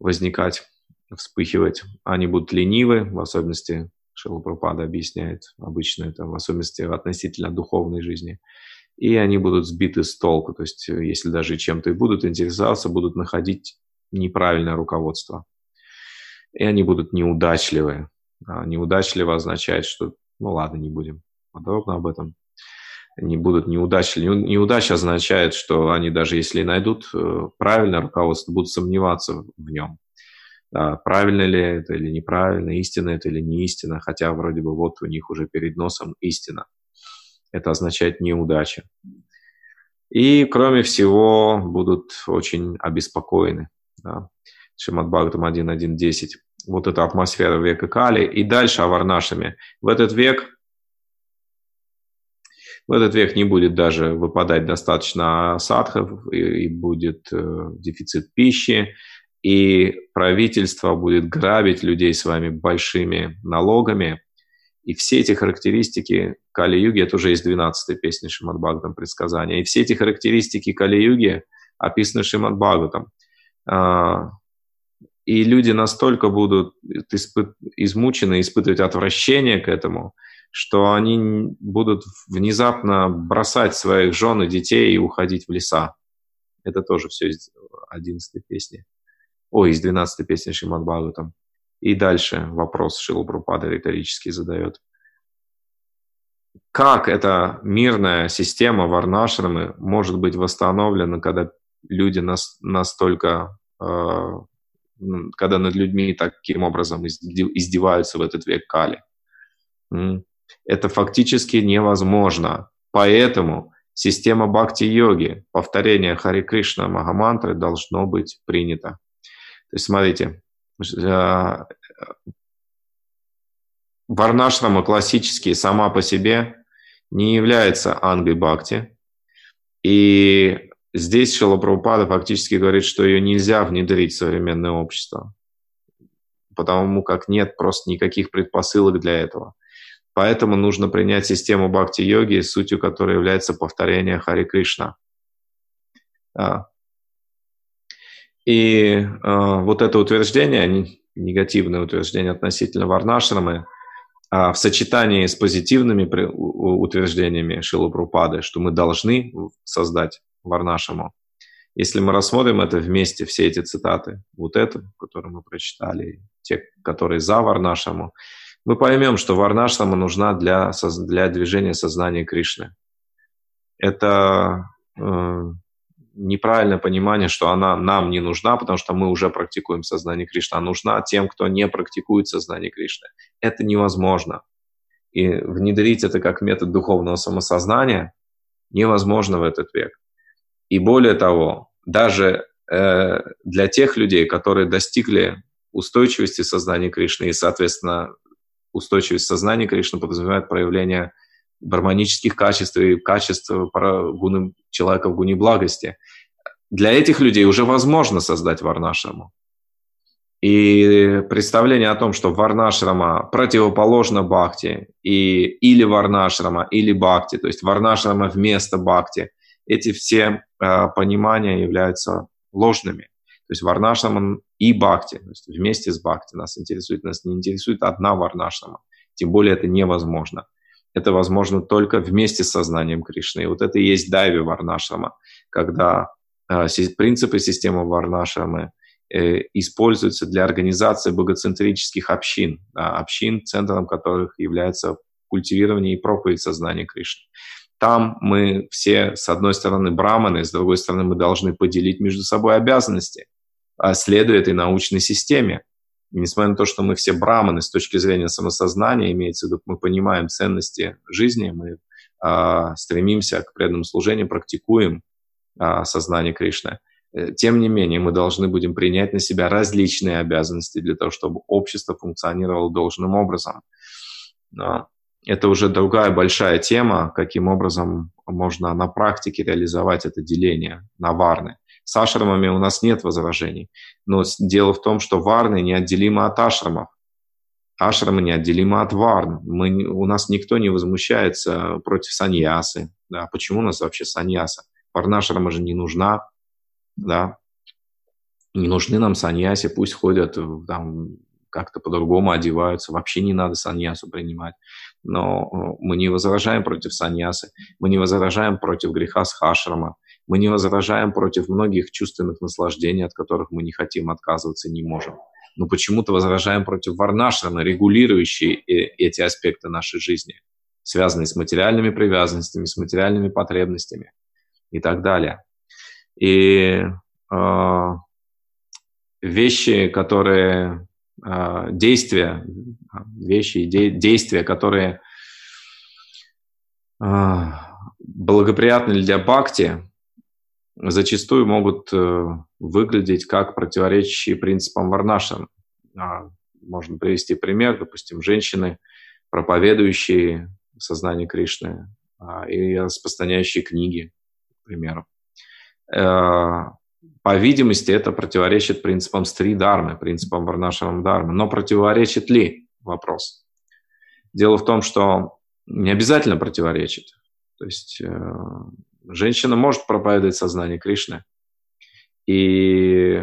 возникать, вспыхивать. Они будут ленивы, в особенности Шилапрапада объясняет обычно это, в особенности относительно духовной жизни – и они будут сбиты с толку. То есть, э, если даже чем-то и будут интересоваться, будут находить неправильное руководство. И они будут неудачливые. А неудачливо означает, что, ну ладно, не будем подробно об этом. Не будут неудачливы. Неудача означает, что они даже если найдут э, правильное руководство, будут сомневаться в нем. Да, правильно ли это или неправильно, истина это или не истина, хотя вроде бы вот у них уже перед носом истина это означает неудача. И, кроме всего, будут очень обеспокоены. Да. Шимат Бхагатам 1.1.10. Вот эта атмосфера века Кали. И дальше аварнашами. В этот век в этот век не будет даже выпадать достаточно садхов, и, и будет э, дефицит пищи, и правительство будет грабить людей своими большими налогами, и все эти характеристики Кали-юги, это уже есть 12-й песня Шимад Бхагаватам предсказания, и все эти характеристики Кали-юги описаны Шимад Бхагаватам. А, и люди настолько будут измучены, испытывать отвращение к этому, что они будут внезапно бросать своих жен и детей и уходить в леса. Это тоже все из 11 песни. Ой, из 12 песни Шримад Бхагаватам. И дальше вопрос Шилу Прупада риторически задает. Как эта мирная система Варнашрамы может быть восстановлена, когда люди нас, настолько, э, когда над людьми таким образом издеваются в этот век Кали? Это фактически невозможно. Поэтому система бхакти-йоги, повторение Хари Кришна Магамантры должно быть принято. То есть, смотрите, э, Варнашрама классические сама по себе не является ангой бхакти. И здесь Шилапрабхупада фактически говорит, что ее нельзя внедрить в современное общество, потому как нет просто никаких предпосылок для этого. Поэтому нужно принять систему бхакти-йоги, сутью которой является повторение Хари Кришна. И э, вот это утверждение, негативное утверждение относительно Варнашрамы, э, в сочетании с позитивными утверждениями Шилупрупады, что мы должны создать Варнашаму, если мы рассмотрим это вместе, все эти цитаты, вот эту, которую мы прочитали, те, которые за Варнашаму, мы поймем, что Варнашрама нужна для, для движения сознания Кришны. Это э, неправильное понимание, что она нам не нужна, потому что мы уже практикуем сознание Кришны, а нужна тем, кто не практикует сознание Кришны. Это невозможно. И внедрить это как метод духовного самосознания невозможно в этот век. И более того, даже э, для тех людей, которые достигли устойчивости сознания Кришны и, соответственно, устойчивость сознания Кришны подразумевает проявление гармонических качеств и качеств гуны, человека в гуне благости. Для этих людей уже возможно создать варнашраму. И представление о том, что варнашрама противоположно бхакти, и, или варнашрама, или бхакти, то есть варнашрама вместо бхакти, эти все э, понимания являются ложными. То есть варнашрама и бхакти, то есть вместе с бхакти нас интересует, нас не интересует одна варнашрама. Тем более это невозможно. Это возможно только вместе с сознанием Кришны. И вот это и есть дайви варнашрама, когда э, принципы системы варнашрамы э, используются для организации богоцентрических общин, да, общин, центром которых является культивирование и проповедь сознания Кришны. Там мы все, с одной стороны, браманы, с другой стороны, мы должны поделить между собой обязанности. А, следуя этой научной системе. И несмотря на то, что мы все браманы с точки зрения самосознания, имеется в виду, мы понимаем ценности жизни, мы э, стремимся к преданному служению, практикуем э, сознание Кришны. Э, тем не менее, мы должны будем принять на себя различные обязанности для того, чтобы общество функционировало должным образом. Но это уже другая большая тема, каким образом можно на практике реализовать это деление на варны. С ашрамами у нас нет возражений. Но дело в том, что варны неотделимы от ашрамов. Ашрамы неотделимы от варн. Мы, у нас никто не возмущается против саньясы. Да, почему у нас вообще саньяса? Варнашрама же не нужна. Да? Не нужны нам саньяси, пусть ходят там, как-то по-другому одеваются. Вообще не надо саньясу принимать. Но э, мы не возражаем против саньясы. Мы не возражаем против греха с хашрама. Мы не возражаем против многих чувственных наслаждений, от которых мы не хотим отказываться и не можем. Но почему-то возражаем против варнашрана, регулирующие эти аспекты нашей жизни, связанные с материальными привязанностями, с материальными потребностями и так далее. И э, вещи, которые э, действия, вещи и де, действия, которые э, благоприятны для бхакти, зачастую могут э, выглядеть как противоречащие принципам Варнашам. А, можно привести пример, допустим, женщины, проповедующие сознание Кришны а, и распространяющие книги, к примеру. Э, по видимости, это противоречит принципам стри дармы, принципам Варнашам дармы. Но противоречит ли? Вопрос. Дело в том, что не обязательно противоречит. То есть э, Женщина может проповедовать сознание Кришны. И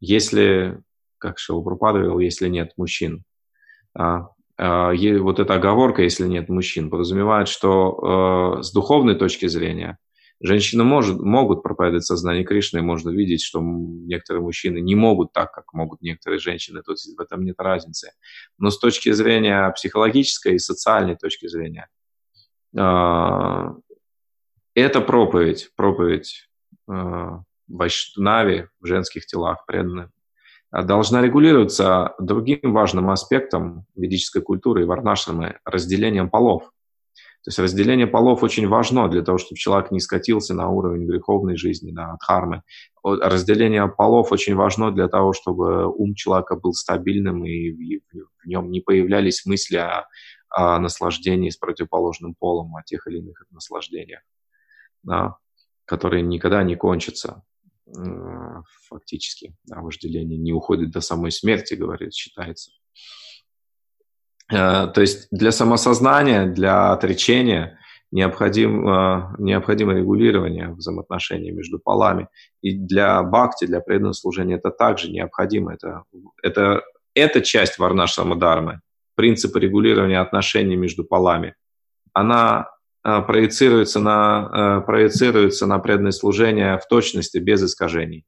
если, как Шилапрапада говорил, если нет мужчин, а, а, вот эта оговорка, если нет мужчин, подразумевает, что э, с духовной точки зрения Женщины может, могут проповедовать сознание Кришны, и можно видеть, что некоторые мужчины не могут так, как могут некоторые женщины, то есть в этом нет разницы. Но с точки зрения психологической и социальной точки зрения, а, это проповедь, проповедь а, Вайшнави в женских телах преданных должна регулироваться другим важным аспектом ведической культуры и варнашрамы – разделением полов. То есть разделение полов очень важно для того, чтобы человек не скатился на уровень греховной жизни, да, дхармы. Разделение полов очень важно для того, чтобы ум человека был стабильным и в нем не появлялись мысли о, о наслаждении с противоположным полом, о тех или иных наслаждениях, да, которые никогда не кончатся фактически. Да, вожделение не уходит до самой смерти, говорит, считается. Э, то есть для самосознания, для отречения необходим, э, необходимо регулирование взаимоотношений между полами. И для бхакти, для преданного служения это также необходимо. Это, это, это часть варнашрама дharмы, принцип регулирования отношений между полами. Она э, проецируется на, проецируется на преданное служение в точности, без искажений.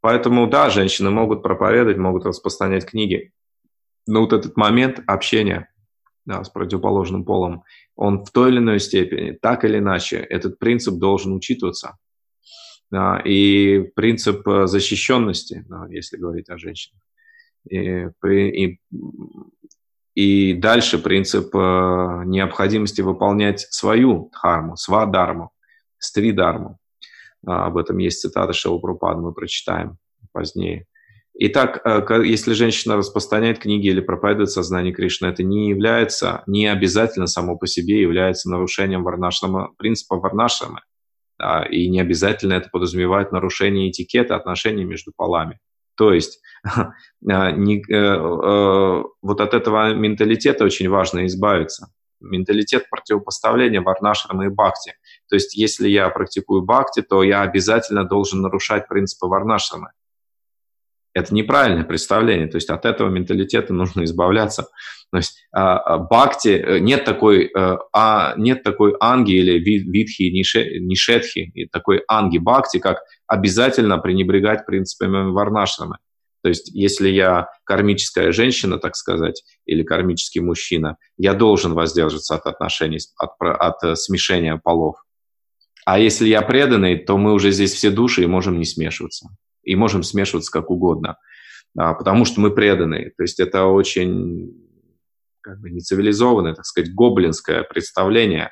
Поэтому, да, женщины могут проповедовать, могут распространять книги, но вот этот момент общения да, с противоположным полом, он в той или иной степени, так или иначе, этот принцип должен учитываться. Да, и принцип э, защищенности, да, если говорить о женщинах. И, и, и дальше принцип э, необходимости выполнять свою дхарму, свадарму, стридарму. А, об этом есть цитата Шилапрупада, мы прочитаем позднее. Итак, э, если женщина распространяет книги или проповедует сознание Кришны, это не является, не обязательно само по себе является нарушением варнашрама, принципа варнашрама. И не обязательно это подразумевает нарушение этикета отношений между полами. То есть <laughs> не, э, э, вот от этого менталитета очень важно избавиться. Менталитет противопоставления варнашрама и бхакти. То есть если я практикую бхакти, то я обязательно должен нарушать принципы варнашрама это неправильное представление, то есть от этого менталитета нужно избавляться. То есть а, а, бхакти, э, нет такой, а, нет такой анги или видхи, нишетхи, такой анги бхакти, как обязательно пренебрегать принципами варнашрамы. То есть если я кармическая женщина, так сказать, или кармический мужчина, я должен воздерживаться от отношений, от, от э, смешения полов. А если я преданный, то мы уже здесь все души и можем не смешиваться и можем смешиваться как угодно, а, потому что мы преданы. То есть это очень как бы нецивилизованное, так сказать, гоблинское представление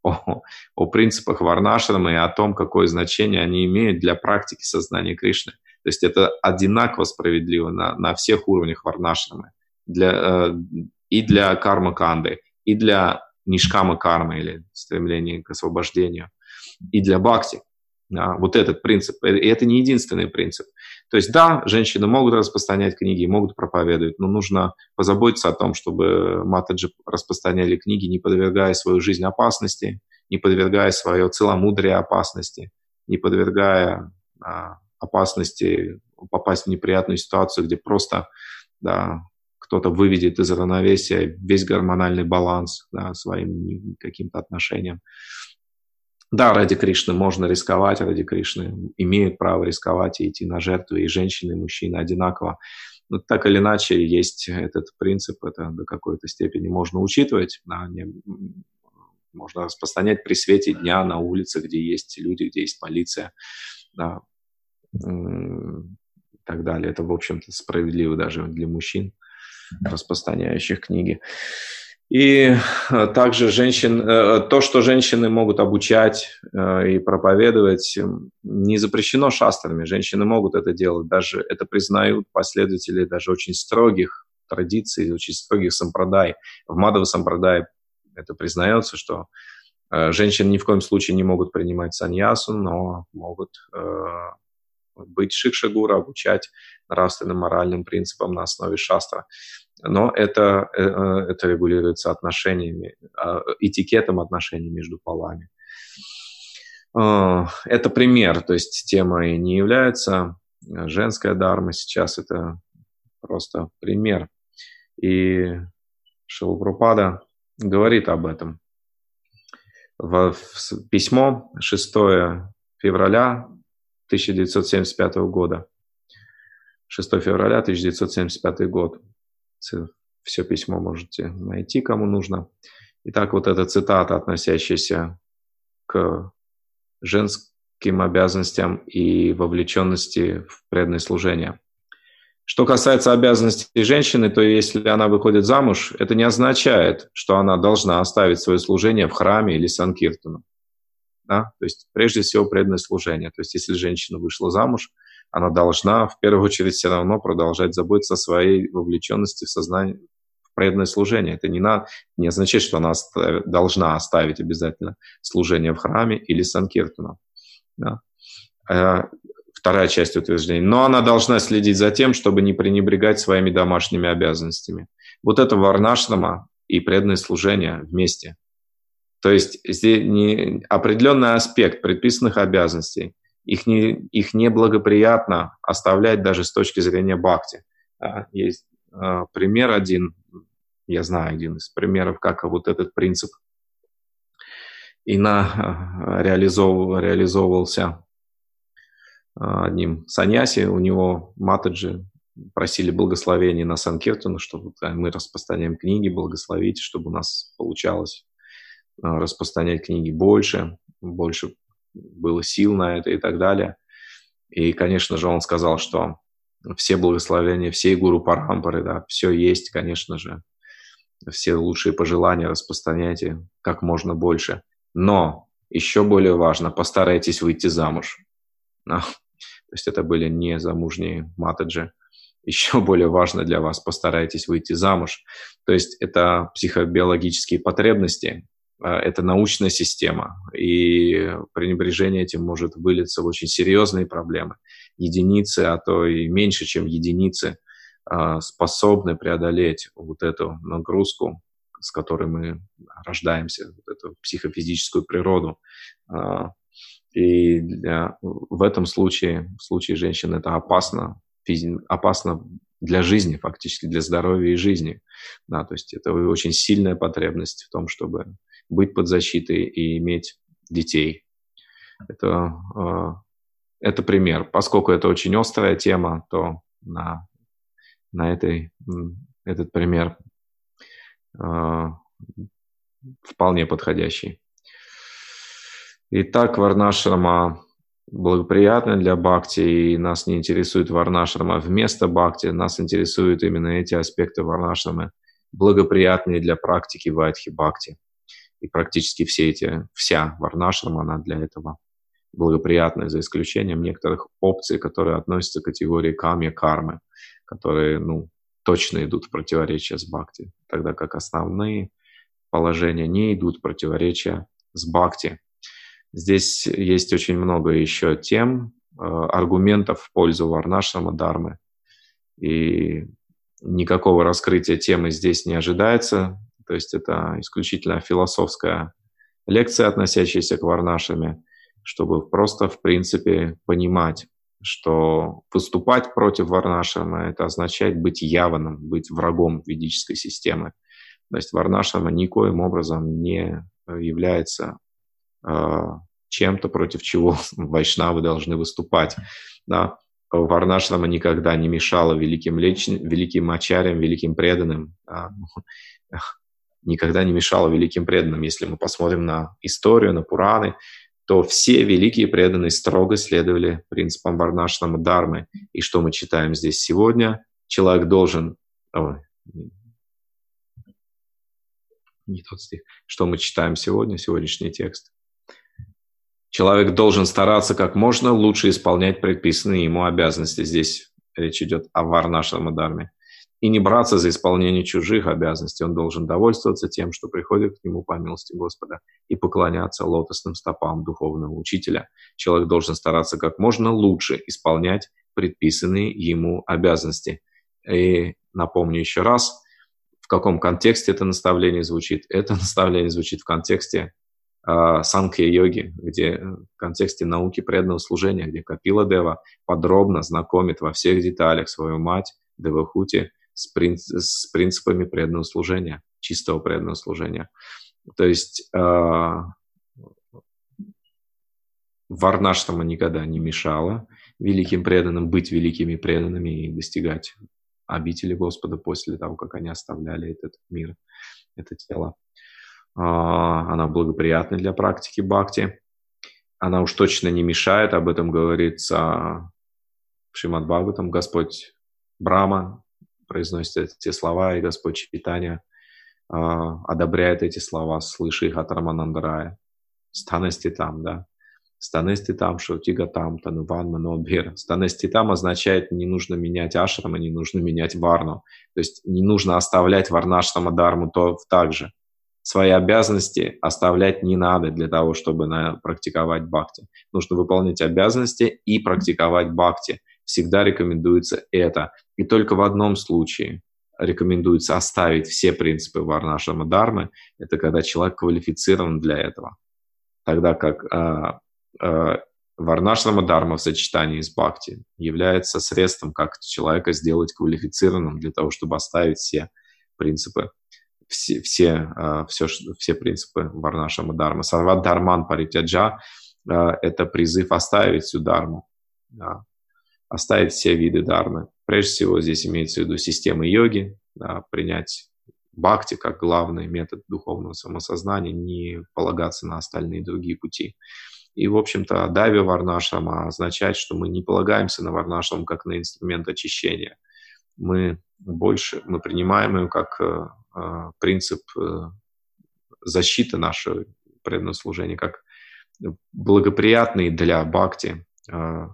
<laughs> о, о принципах Варнашрама и о том, какое значение они имеют для практики сознания Кришны. То есть это одинаково справедливо на, на всех уровнях Варнашрамы. Для, э, и для карма канды, и для нишкама кармы или стремления к освобождению, и для бхакти. Да, вот этот принцип. И это не единственный принцип. То есть, да, женщины могут распространять книги, могут проповедовать, но нужно позаботиться о том, чтобы матаджи распространяли книги, не подвергая свою жизнь опасности, не подвергая свое целомудрие опасности, не подвергая а, опасности попасть в неприятную ситуацию, где просто да, кто-то выведет из равновесия весь гормональный баланс да, своим каким-то отношением. Да, ради Кришны можно рисковать, ради Кришны имеют право рисковать и идти на жертвы, и женщины, и мужчины одинаково. Но так или иначе, есть этот принцип, это до какой-то степени можно учитывать, да, не, можно распространять при свете дня на улице, где есть люди, где есть полиция, да, и так далее. Это, в общем-то, справедливо даже для мужчин, распространяющих книги. И э, также женщин, э, то, что женщины могут обучать э, и проповедовать, не запрещено шастрами. Женщины могут это делать, даже это признают последователи даже очень строгих традиций, очень строгих сампрадай. В Мадава сампрадай это признается, что женщины ни в коем случае не могут принимать саньясу, но могут быть шикшагура, обучать нравственным моральным принципам на основе шастра но это, э, э, это регулируется отношениями, а, этикетом отношений между полами. А, это пример, то есть темой не является женская дарма сейчас, это просто пример. И Шилупрупада говорит об этом. в письмо 6 февраля 1975 года. 6 февраля 1975 год. Все письмо можете найти, кому нужно. Итак, вот эта цитата, относящаяся к женским обязанностям и вовлеченности в преданное служение. Что касается обязанностей женщины, то если она выходит замуж, это не означает, что она должна оставить свое служение в храме или санкиртану. Да? То есть прежде всего преданное служение. То есть если женщина вышла замуж, она должна в первую очередь все равно продолжать заботиться о своей вовлеченности в сознание, в преданное служение. Это не, на, не означает, что она оставит, должна оставить обязательно служение в храме или санкиртану. Да? Э, вторая часть утверждения. Но она должна следить за тем, чтобы не пренебрегать своими домашними обязанностями. Вот это варнашрама и преданное служение вместе. То есть здесь не определенный аспект предписанных обязанностей, их, не, их неблагоприятно оставлять даже с точки зрения бхакти. А, есть а, пример один, я знаю один из примеров, как вот этот принцип и на реализовывал, реализовывался а, одним саньяси, у него матаджи просили благословения на Санкиртану, чтобы мы распространяем книги, благословите, чтобы у нас получалось распространять книги больше, больше было сил на это и так далее. И, конечно же, он сказал, что все благословения, все гуру парампары, да, все есть, конечно же, все лучшие пожелания распространяйте как можно больше. Но еще более важно, постарайтесь выйти замуж. То есть это были не замужние матаджи. Еще более важно для вас, постарайтесь выйти замуж. То есть это психобиологические потребности, это научная система, и пренебрежение этим может вылиться в очень серьезные проблемы. Единицы, а то и меньше, чем единицы, а, способны преодолеть вот эту нагрузку, с которой мы рождаемся, вот эту психофизическую природу. А, и для, в этом случае, в случае женщин, это опасно, опасно для жизни, фактически для здоровья и жизни. Да, то есть это очень сильная потребность в том, чтобы быть под защитой и иметь детей. Это, э, это пример. Поскольку это очень острая тема, то на, на этой, этот пример э, вполне подходящий. Итак, Варнашрама благоприятна для бхакти, и нас не интересует Варнашрама вместо бхакти, нас интересуют именно эти аспекты Варнашрамы, благоприятные для практики Вайдхи бхакти. И практически все эти, вся Варнашрама, она для этого благоприятная, за исключением некоторых опций, которые относятся к категории камья кармы, которые, ну, точно идут в противоречие с бхакти, тогда как основные положения не идут в противоречие с бхакти. Здесь есть очень много еще тем, э, аргументов в пользу Варнашрама Дharмы. И никакого раскрытия темы здесь не ожидается. То есть это исключительно философская лекция, относящаяся к Варнашаме, чтобы просто, в принципе, понимать, что выступать против Варнашама – это означает быть яванным, быть врагом ведической системы. То есть Варнашама никоим образом не является а, чем-то, против чего <laughs> вайшнавы должны выступать. Да. Варнашрама никогда не мешала великим, леч... великим ачарям, великим преданным, а, никогда не мешала великим преданным. Если мы посмотрим на историю, на Пураны, то все великие преданные строго следовали принципам Варнашрама Дармы. И что мы читаем здесь сегодня? Человек должен... Ой, не тот стих. Что мы читаем сегодня, сегодняшний текст? Человек должен стараться как можно лучше исполнять предписанные ему обязанности. Здесь речь идет о варнашам дарме. И не браться за исполнение чужих обязанностей. Он должен довольствоваться тем, что приходит к нему по милости Господа, и поклоняться лотосным стопам духовного учителя. Человек должен стараться как можно лучше исполнять предписанные ему обязанности. И напомню еще раз, в каком контексте это наставление звучит. Это <laughs> наставление звучит в контексте а, санкхья-йоги, где в контексте науки преданного служения, где Капила Дева подробно знакомит во всех деталях свою мать Девахути с, принцип, с принципами преданного служения, чистого преданного служения. То есть э, Варнаштама никогда не мешало великим преданным быть великими преданными и достигать обители Господа после того, как они оставляли этот мир, это тело. А, она благоприятна для практики бхакти. Она уж точно не мешает, об этом говорится Шримад Бхагаватам. Господь Брама произносит эти слова, и Господь Читания а, одобряет эти слова, слыша их от Раманандарая. Станности там, да. Станести там, шутига там, тануван манобхир. Станести там означает, не нужно менять ашрама, не нужно менять варну. То есть не нужно оставлять варнашрама дарму то так же. Свои обязанности оставлять не надо для того, чтобы на, практиковать бхакти. Нужно выполнять обязанности и практиковать бхакти. Всегда рекомендуется это. И только в одном случае рекомендуется оставить все принципы варнашрама дармы. Это когда человек квалифицирован для этого. Тогда как а, Э, Варнашрама Дharma в сочетании с Бхакти является средством, как человека сделать квалифицированным для того, чтобы оставить все принципы, все, все, э, все, все принципы Варнашрама Дharma. Сарват Дharман Паритяджа э, – это призыв оставить всю Дharму, да, оставить все виды Дharмы. Прежде всего здесь имеется в виду система йоги, да, принять бхакти как главный метод духовного самосознания, не полагаться на остальные другие пути. И, в общем-то, дави варнашрама означает, что мы не полагаемся на варнашрам как на инструмент очищения. Мы больше, мы принимаем его как э, э принцип э, защиты нашего преданного служения, как благоприятный для бхакти, э,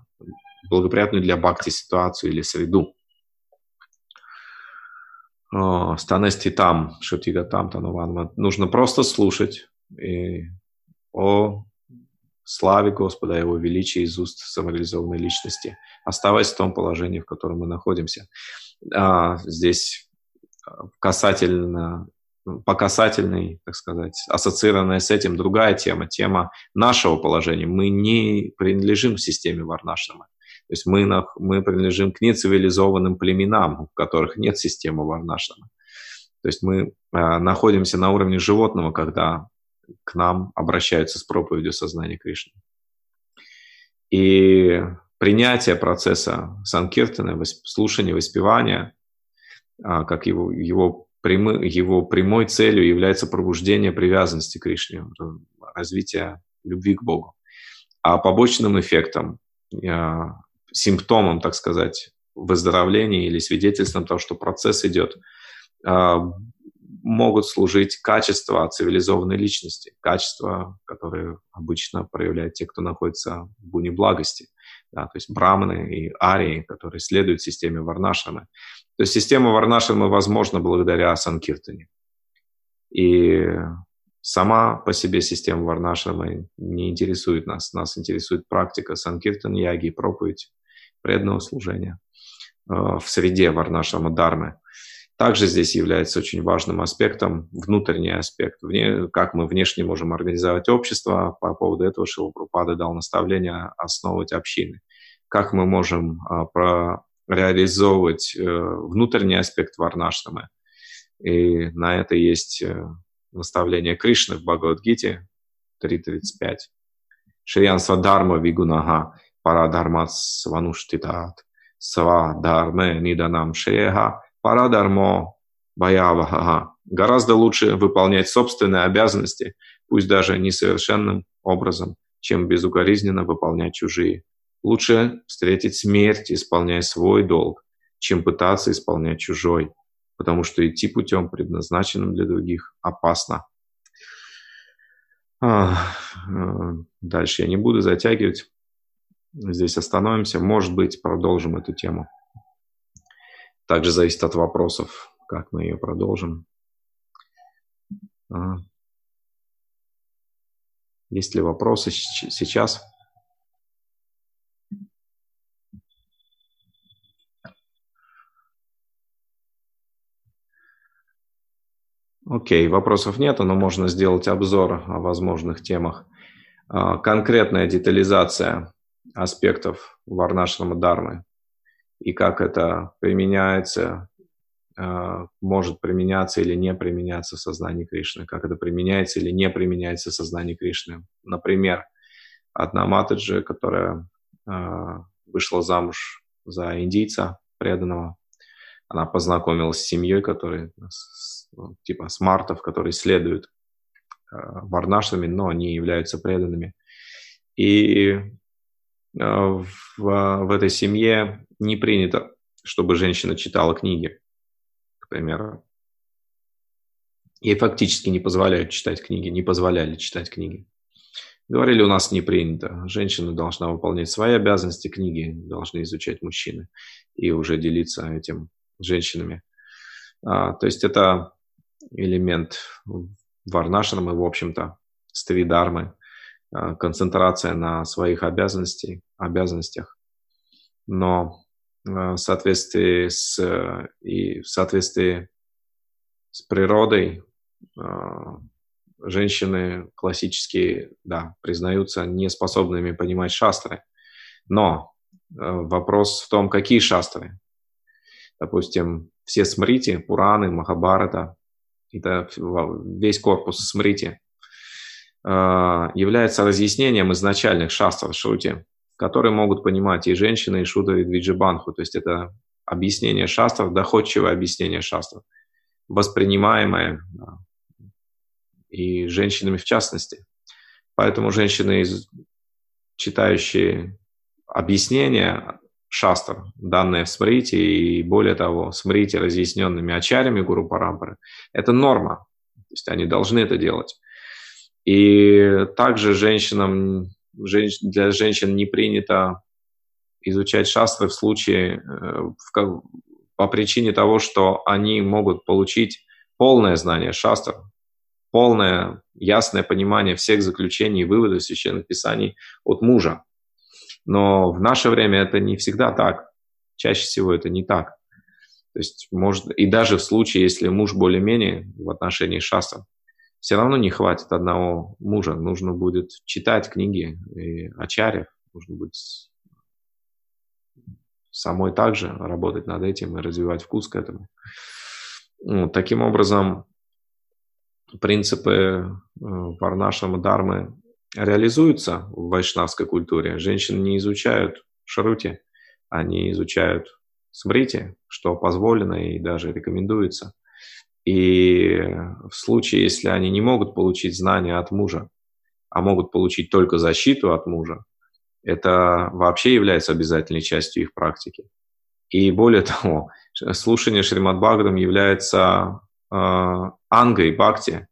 благоприятную для бхакти ситуацию или среду. Станести там, шутига там, тануван. Нужно просто слушать и о славе Господа, Его величии из уст самореализованной личности, оставаясь в том положении, в котором мы находимся. А, здесь а, касательно, по касательной, так сказать, ассоциированная с этим другая тема, тема нашего положения. Мы не принадлежим системе Варнашрама. То есть мы, мы принадлежим к нецивилизованным племенам, в которых нет системы Варнашрама. То есть мы э, находимся на уровне животного, когда к нам обращаются с проповедью сознания Кришны. И принятие процесса санкиртана, слушания, воспевания, а, как его, его, прямы, его прямой целью является пробуждение привязанности к Кришне, развитие любви к Богу. А побочным эффектом, а, симптомом, так сказать, выздоровления или свидетельством того, что процесс идет, а, могут служить качества цивилизованной личности, качества, которые обычно проявляют те, кто находится в буне благости, да, то есть браманы и арии, которые следуют системе Варнашрамы. То есть система Варнашрамы возможна благодаря Санкиртане. И сама по себе система Варнашрамы не интересует нас. Нас интересует практика Санкиртан, яги, проповедь, преданного служения э, в среде Варнашрама Дармы. Также здесь является очень важным аспектом внутренний аспект, вне, как мы внешне можем организовать общество. По поводу этого Шилапрупада дал наставление основывать общины. Как мы можем а, про, реализовывать э, внутренний аспект Варнашрамы. И на это есть э, наставление Кришны в Бхагавадгите 3.35. Шриян Свадарма Вигунага Парадharmat Свануштитат Сва Дарме Ниданам Шреха Парадармо Баявахага. Гораздо лучше выполнять собственные обязанности, пусть даже несовершенным образом, чем безукоризненно выполнять чужие. Лучше встретить смерть, исполняя свой долг, чем пытаться исполнять чужой, потому что идти путем, предназначенным для других, опасно. А, э, дальше я не буду затягивать. Здесь остановимся. Может быть, продолжим эту тему. Также зависит от вопросов, как мы ее продолжим. Есть ли вопросы сейчас? Окей, вопросов нет, но можно сделать обзор о возможных темах. А, конкретная детализация аспектов Варнашрама Дармы и как это применяется, э, может применяться или не применяться в сознании Кришны, как это применяется или не применяется в сознании Кришны. Например, одна Матаджи, которая э, вышла замуж за индийца преданного. Она познакомилась с семьей, которые, типа смартов, которые следуют э, варнашами, но они являются преданными. И э, в, в этой семье не принято, чтобы женщина читала книги, к примеру. Ей фактически не позволяют читать книги, не позволяли читать книги. Говорили, у нас не принято. Женщина должна выполнять свои обязанности, книги должны изучать мужчины и уже делиться этим женщинами. А, то есть это элемент варнашрамы, в общем-то, ставидармы, а, концентрация на своих обязанностях, обязанностях. Но а, в соответствии с, и в соответствии с природой а, женщины классические, да, признаются неспособными понимать шастры. Но э, вопрос в том, какие шастры. Допустим, все смрити, Пураны, Махабарата, это весь корпус смрити, э, является разъяснением изначальных шастр шрути, которые могут понимать и женщины, и шута, и двиджибанху. То есть это объяснение шастров, доходчивое объяснение шастров, воспринимаемое и женщинами в частности. Поэтому женщины, читающие объяснения шастр, данные в Смрите, и более того, Смрите, разъясненными ачарями Гуру Парампары, это норма. То есть они должны это делать. И также женщинам, для женщин не принято изучать шастры в случае, э, по причине того, что они могут получить полное знание шастр, полное, ясное понимание всех заключений и выводов священных писаний от мужа. Но в наше время это не всегда так. Чаще всего это не так. То есть, может, и даже в случае, если муж более-менее в отношении шаса, все равно не хватит одного мужа. Нужно будет читать книги и ачарьев, нужно будет самой также работать над этим и развивать вкус к этому. Ну, таким образом, принципы э, Варнашама реализуются в вайшнавской культуре. Женщины не изучают шарути, они изучают смрити, что позволено и даже рекомендуется. И в случае, если они не могут получить знания от мужа, а могут получить только защиту от мужа, это вообще является обязательной частью их практики. И более <laughs> того, слушание Шримад Бхагаватам является э, ангой бхакти,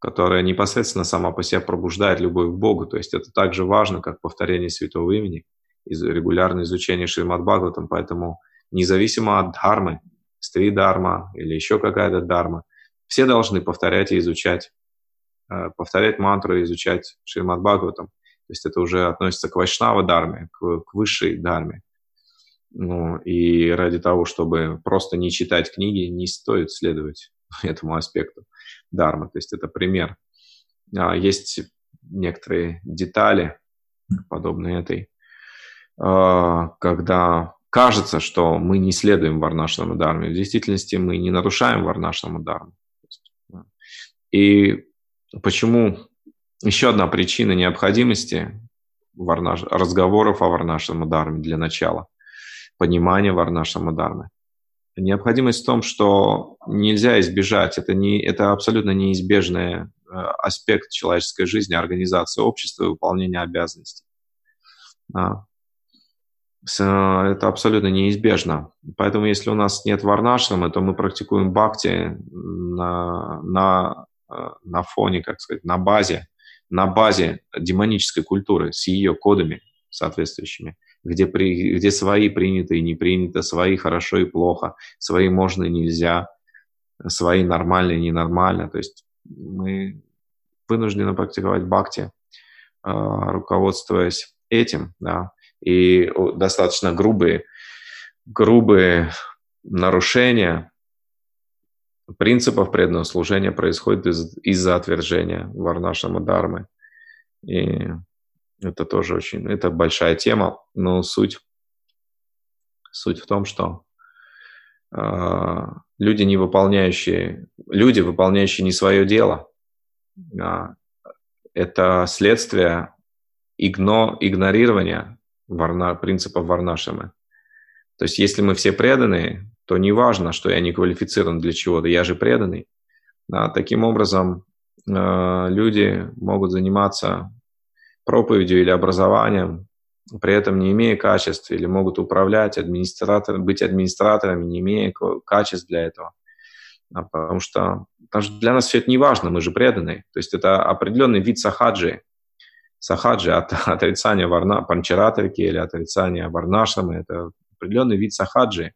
которая непосредственно сама по себе пробуждает любовь к Богу. То есть это так же важно, как повторение святого имени регулярное изучение Шримад Бхагаватам. Поэтому независимо от дхармы, стри дарма или еще какая-то дарма, все должны повторять и изучать, э, повторять мантру и изучать Шримад Бхагаватам. То есть это уже относится к вайшнава дарме, к, к высшей дарме. Ну, и ради того, чтобы просто не читать книги, не стоит следовать <laughs> этому аспекту дармы. То есть это пример. А, есть некоторые детали, подобные этой, а, когда кажется, что мы не следуем варнашному дарме. В действительности мы не нарушаем варнашному дарму. И почему еще одна причина необходимости варнаш... разговоров о варнашному дарме для начала, понимания варнашнама дармы. Необходимость в том, что нельзя избежать, это, не, это абсолютно неизбежный э, аспект человеческой жизни, организации общества и выполнения обязанностей. Да. Это абсолютно неизбежно. Поэтому если у нас нет варнашрамы, то мы практикуем бхакти на, на, э, на фоне, как сказать, на базе, на базе демонической культуры с ее кодами соответствующими где, при, где свои принято и не принято, свои хорошо и плохо, свои можно и нельзя, свои нормально и ненормально. То есть мы вынуждены практиковать бхакти, а, руководствуясь этим, да, и достаточно грубые, грубые нарушения принципов преданного служения происходят из- из-за отвержения варнашама дармы. И это тоже очень, это большая тема, но суть, суть в том, что э, люди, не выполняющие, люди, выполняющие не свое дело, э, это следствие игно, игнорирования варна, принципов Варнашамы. То есть если мы все преданные, то не важно, что я не квалифицирован для чего-то, я же преданный. Да, таким образом, э, люди могут заниматься проповедью или образованием, при этом не имея качеств, или могут управлять, администратор, быть администраторами, не имея качеств для этого. А потому, что, потому что для нас все это не важно, мы же преданные. То есть это определенный вид сахаджи. Сахаджи от <laughs> отрицания варна, панчаратарики или отрицания варнашамы. Это определенный вид сахаджи,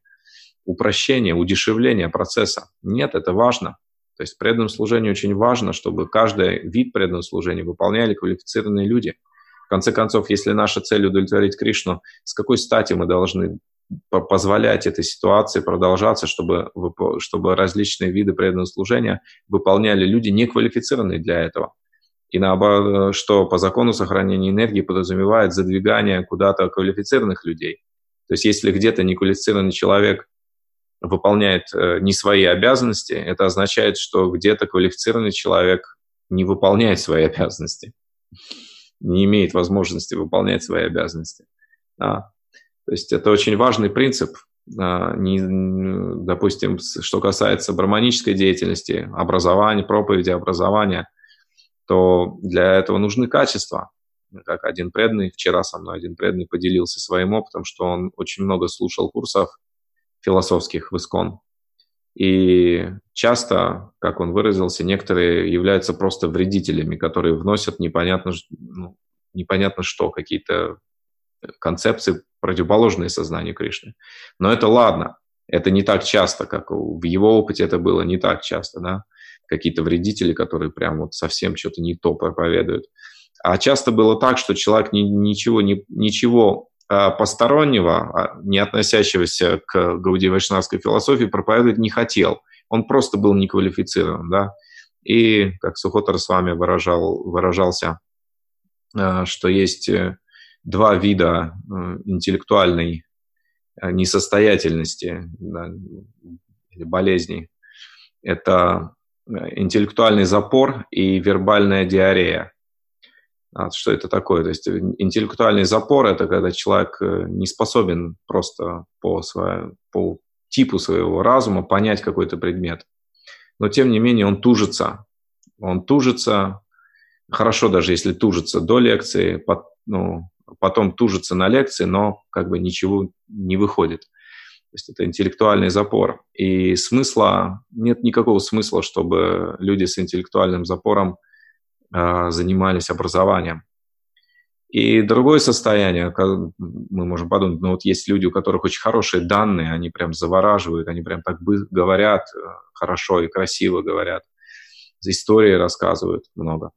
упрощение, удешевление процесса. Нет, это важно. То есть в преданном служении очень важно, чтобы каждый вид преданного служения выполняли квалифицированные люди. В конце концов, если наша цель удовлетворить Кришну, с какой стати мы должны позволять этой ситуации продолжаться, чтобы, чтобы различные виды преданного служения выполняли люди, не квалифицированные для этого. И наоборот, что по закону сохранения энергии подразумевает задвигание куда-то квалифицированных людей. То есть если где-то неквалифицированный человек выполняет э, не свои обязанности, это означает, что где-то квалифицированный человек не выполняет свои <laughs> обязанности, не имеет возможности выполнять свои обязанности. Да. То есть это очень важный принцип. А, не, допустим, что касается браманической деятельности, образования, проповеди образования, то для этого нужны качества. Как один преданный, вчера со мной один преданный поделился своим опытом, что он очень много слушал курсов философских в Искон. И часто, как он выразился, некоторые являются просто вредителями, которые вносят непонятно, ну, непонятно что, какие-то концепции, противоположные сознанию Кришны. Но это ладно, это не так часто, как в его опыте это было не так часто, да, какие-то вредители, которые прям вот совсем что-то не то проповедуют. А часто было так, что человек ни, ничего, ни, ничего постороннего, а, не относящегося к Гауди Вайшнавской философии, проповедовать не хотел. Он просто был неквалифицирован, да. И, как Сухотер с вами выражал, выражался, а, что есть э, два вида э, интеллектуальной э, несостоятельности да, или болезней. Это э, интеллектуальный запор и вербальная диарея. А что это такое? То есть интеллектуальный запор – это когда человек не способен просто по, своему, по типу своего разума понять какой-то предмет. Но, тем не менее, он тужится. Он тужится, хорошо даже если тужится до лекции, под, ну, потом тужится на лекции, но как бы ничего не выходит. То есть это интеллектуальный запор. И смысла, нет никакого смысла, чтобы люди с интеллектуальным запором э, занимались образованием. И другое состояние, мы можем подумать, ну вот есть люди, у которых очень хорошие данные, они прям завораживают, они прям так говорят э, хорошо и красиво говорят, истории рассказывают много.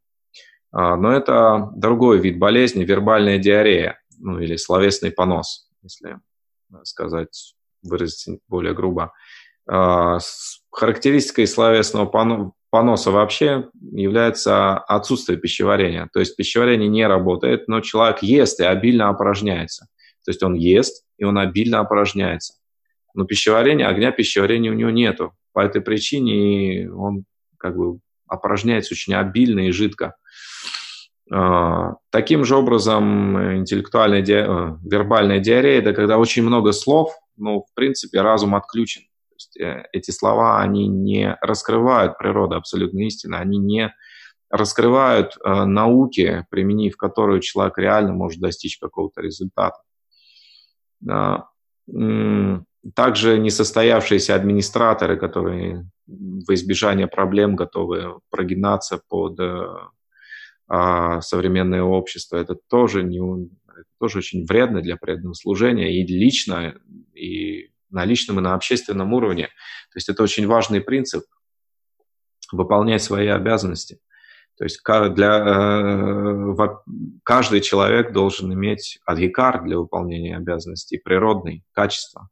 А, но это другой вид болезни, вербальная диарея, ну или словесный понос, если сказать, выразить более грубо. А, характеристикой словесного поноса вообще является отсутствие пищеварения. То есть пищеварение не работает, но человек ест и обильно опорожняется. То есть он ест, и он обильно опорожняется. Но пищеварения, огня пищеварения у него нету. По этой причине он как бы опорожняется очень обильно и жидко. А, таким же образом, интеллектуальная ди... Э, вербальная диарея – это когда очень много слов, но, в принципе, разум отключен. Есть, э, эти слова, они не раскрывают природу абсолютной истины, они не раскрывают э, науки, применив которую человек реально может достичь какого-то результата. Э, также несостоявшиеся администраторы, которые в избежание проблем готовы прогинаться под э, а, современное общество, это тоже, не, это тоже очень вредно для преданного служения и лично, и на личном, и на общественном уровне. То есть это очень важный принцип выполнять свои обязанности. То есть для, э, каждый человек должен иметь адхикар для выполнения обязанностей, природные качества,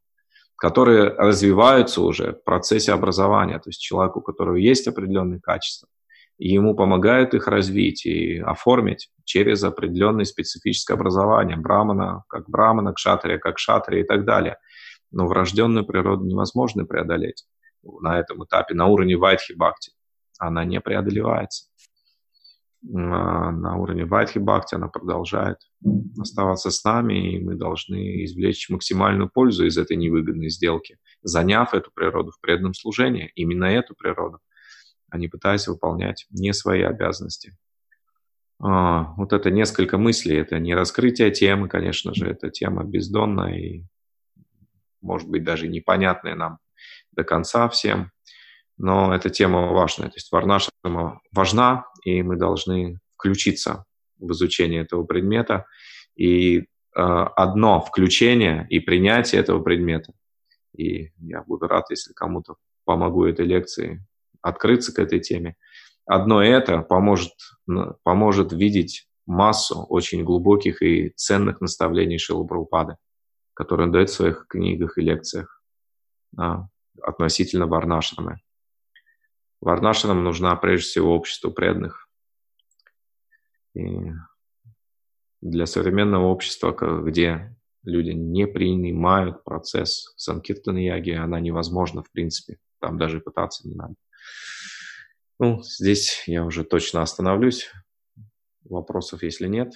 которые развиваются уже в процессе образования. То есть человеку, у которого есть определенные качества, ему помогают их развить и оформить через определенное специфическое образование брамана, как брамана, кшатрия, как шатрия и так далее. Но врожденную природу невозможно преодолеть на этом этапе, на уровне вайтхи бхакти. Она не преодолевается. на уровне Вайтхи Бхакти, она продолжает оставаться с нами, и мы должны извлечь максимальную пользу из этой невыгодной сделки, заняв эту природу в преданном служении, именно эту природу, а не пытаясь выполнять не свои обязанности. А, вот это несколько мыслей, это не раскрытие темы, конечно же, это тема бездонная и, может быть, даже непонятная нам до конца всем, но эта тема важная. То есть Варнашрама важна, и мы должны включиться в изучение этого предмета. И э, одно включение и принятие этого предмета, и я буду рад, если кому-то помогу этой лекции открыться к этой теме, одно это поможет, поможет видеть массу очень глубоких и ценных наставлений Шилы Прабхупады, которые он дает в своих книгах и лекциях а, относительно Варнашрамы. Варнашинам нужна прежде всего общество преданных. И для современного общества, где люди не принимают процесс санкиртана яги, она невозможна в принципе. Там даже пытаться не надо. Ну, здесь я уже точно остановлюсь. Вопросов, если нет,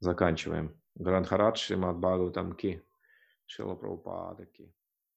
заканчиваем. Грандхарадж Шримад Бхагаватам Ки. Шила Прабхупада Ки.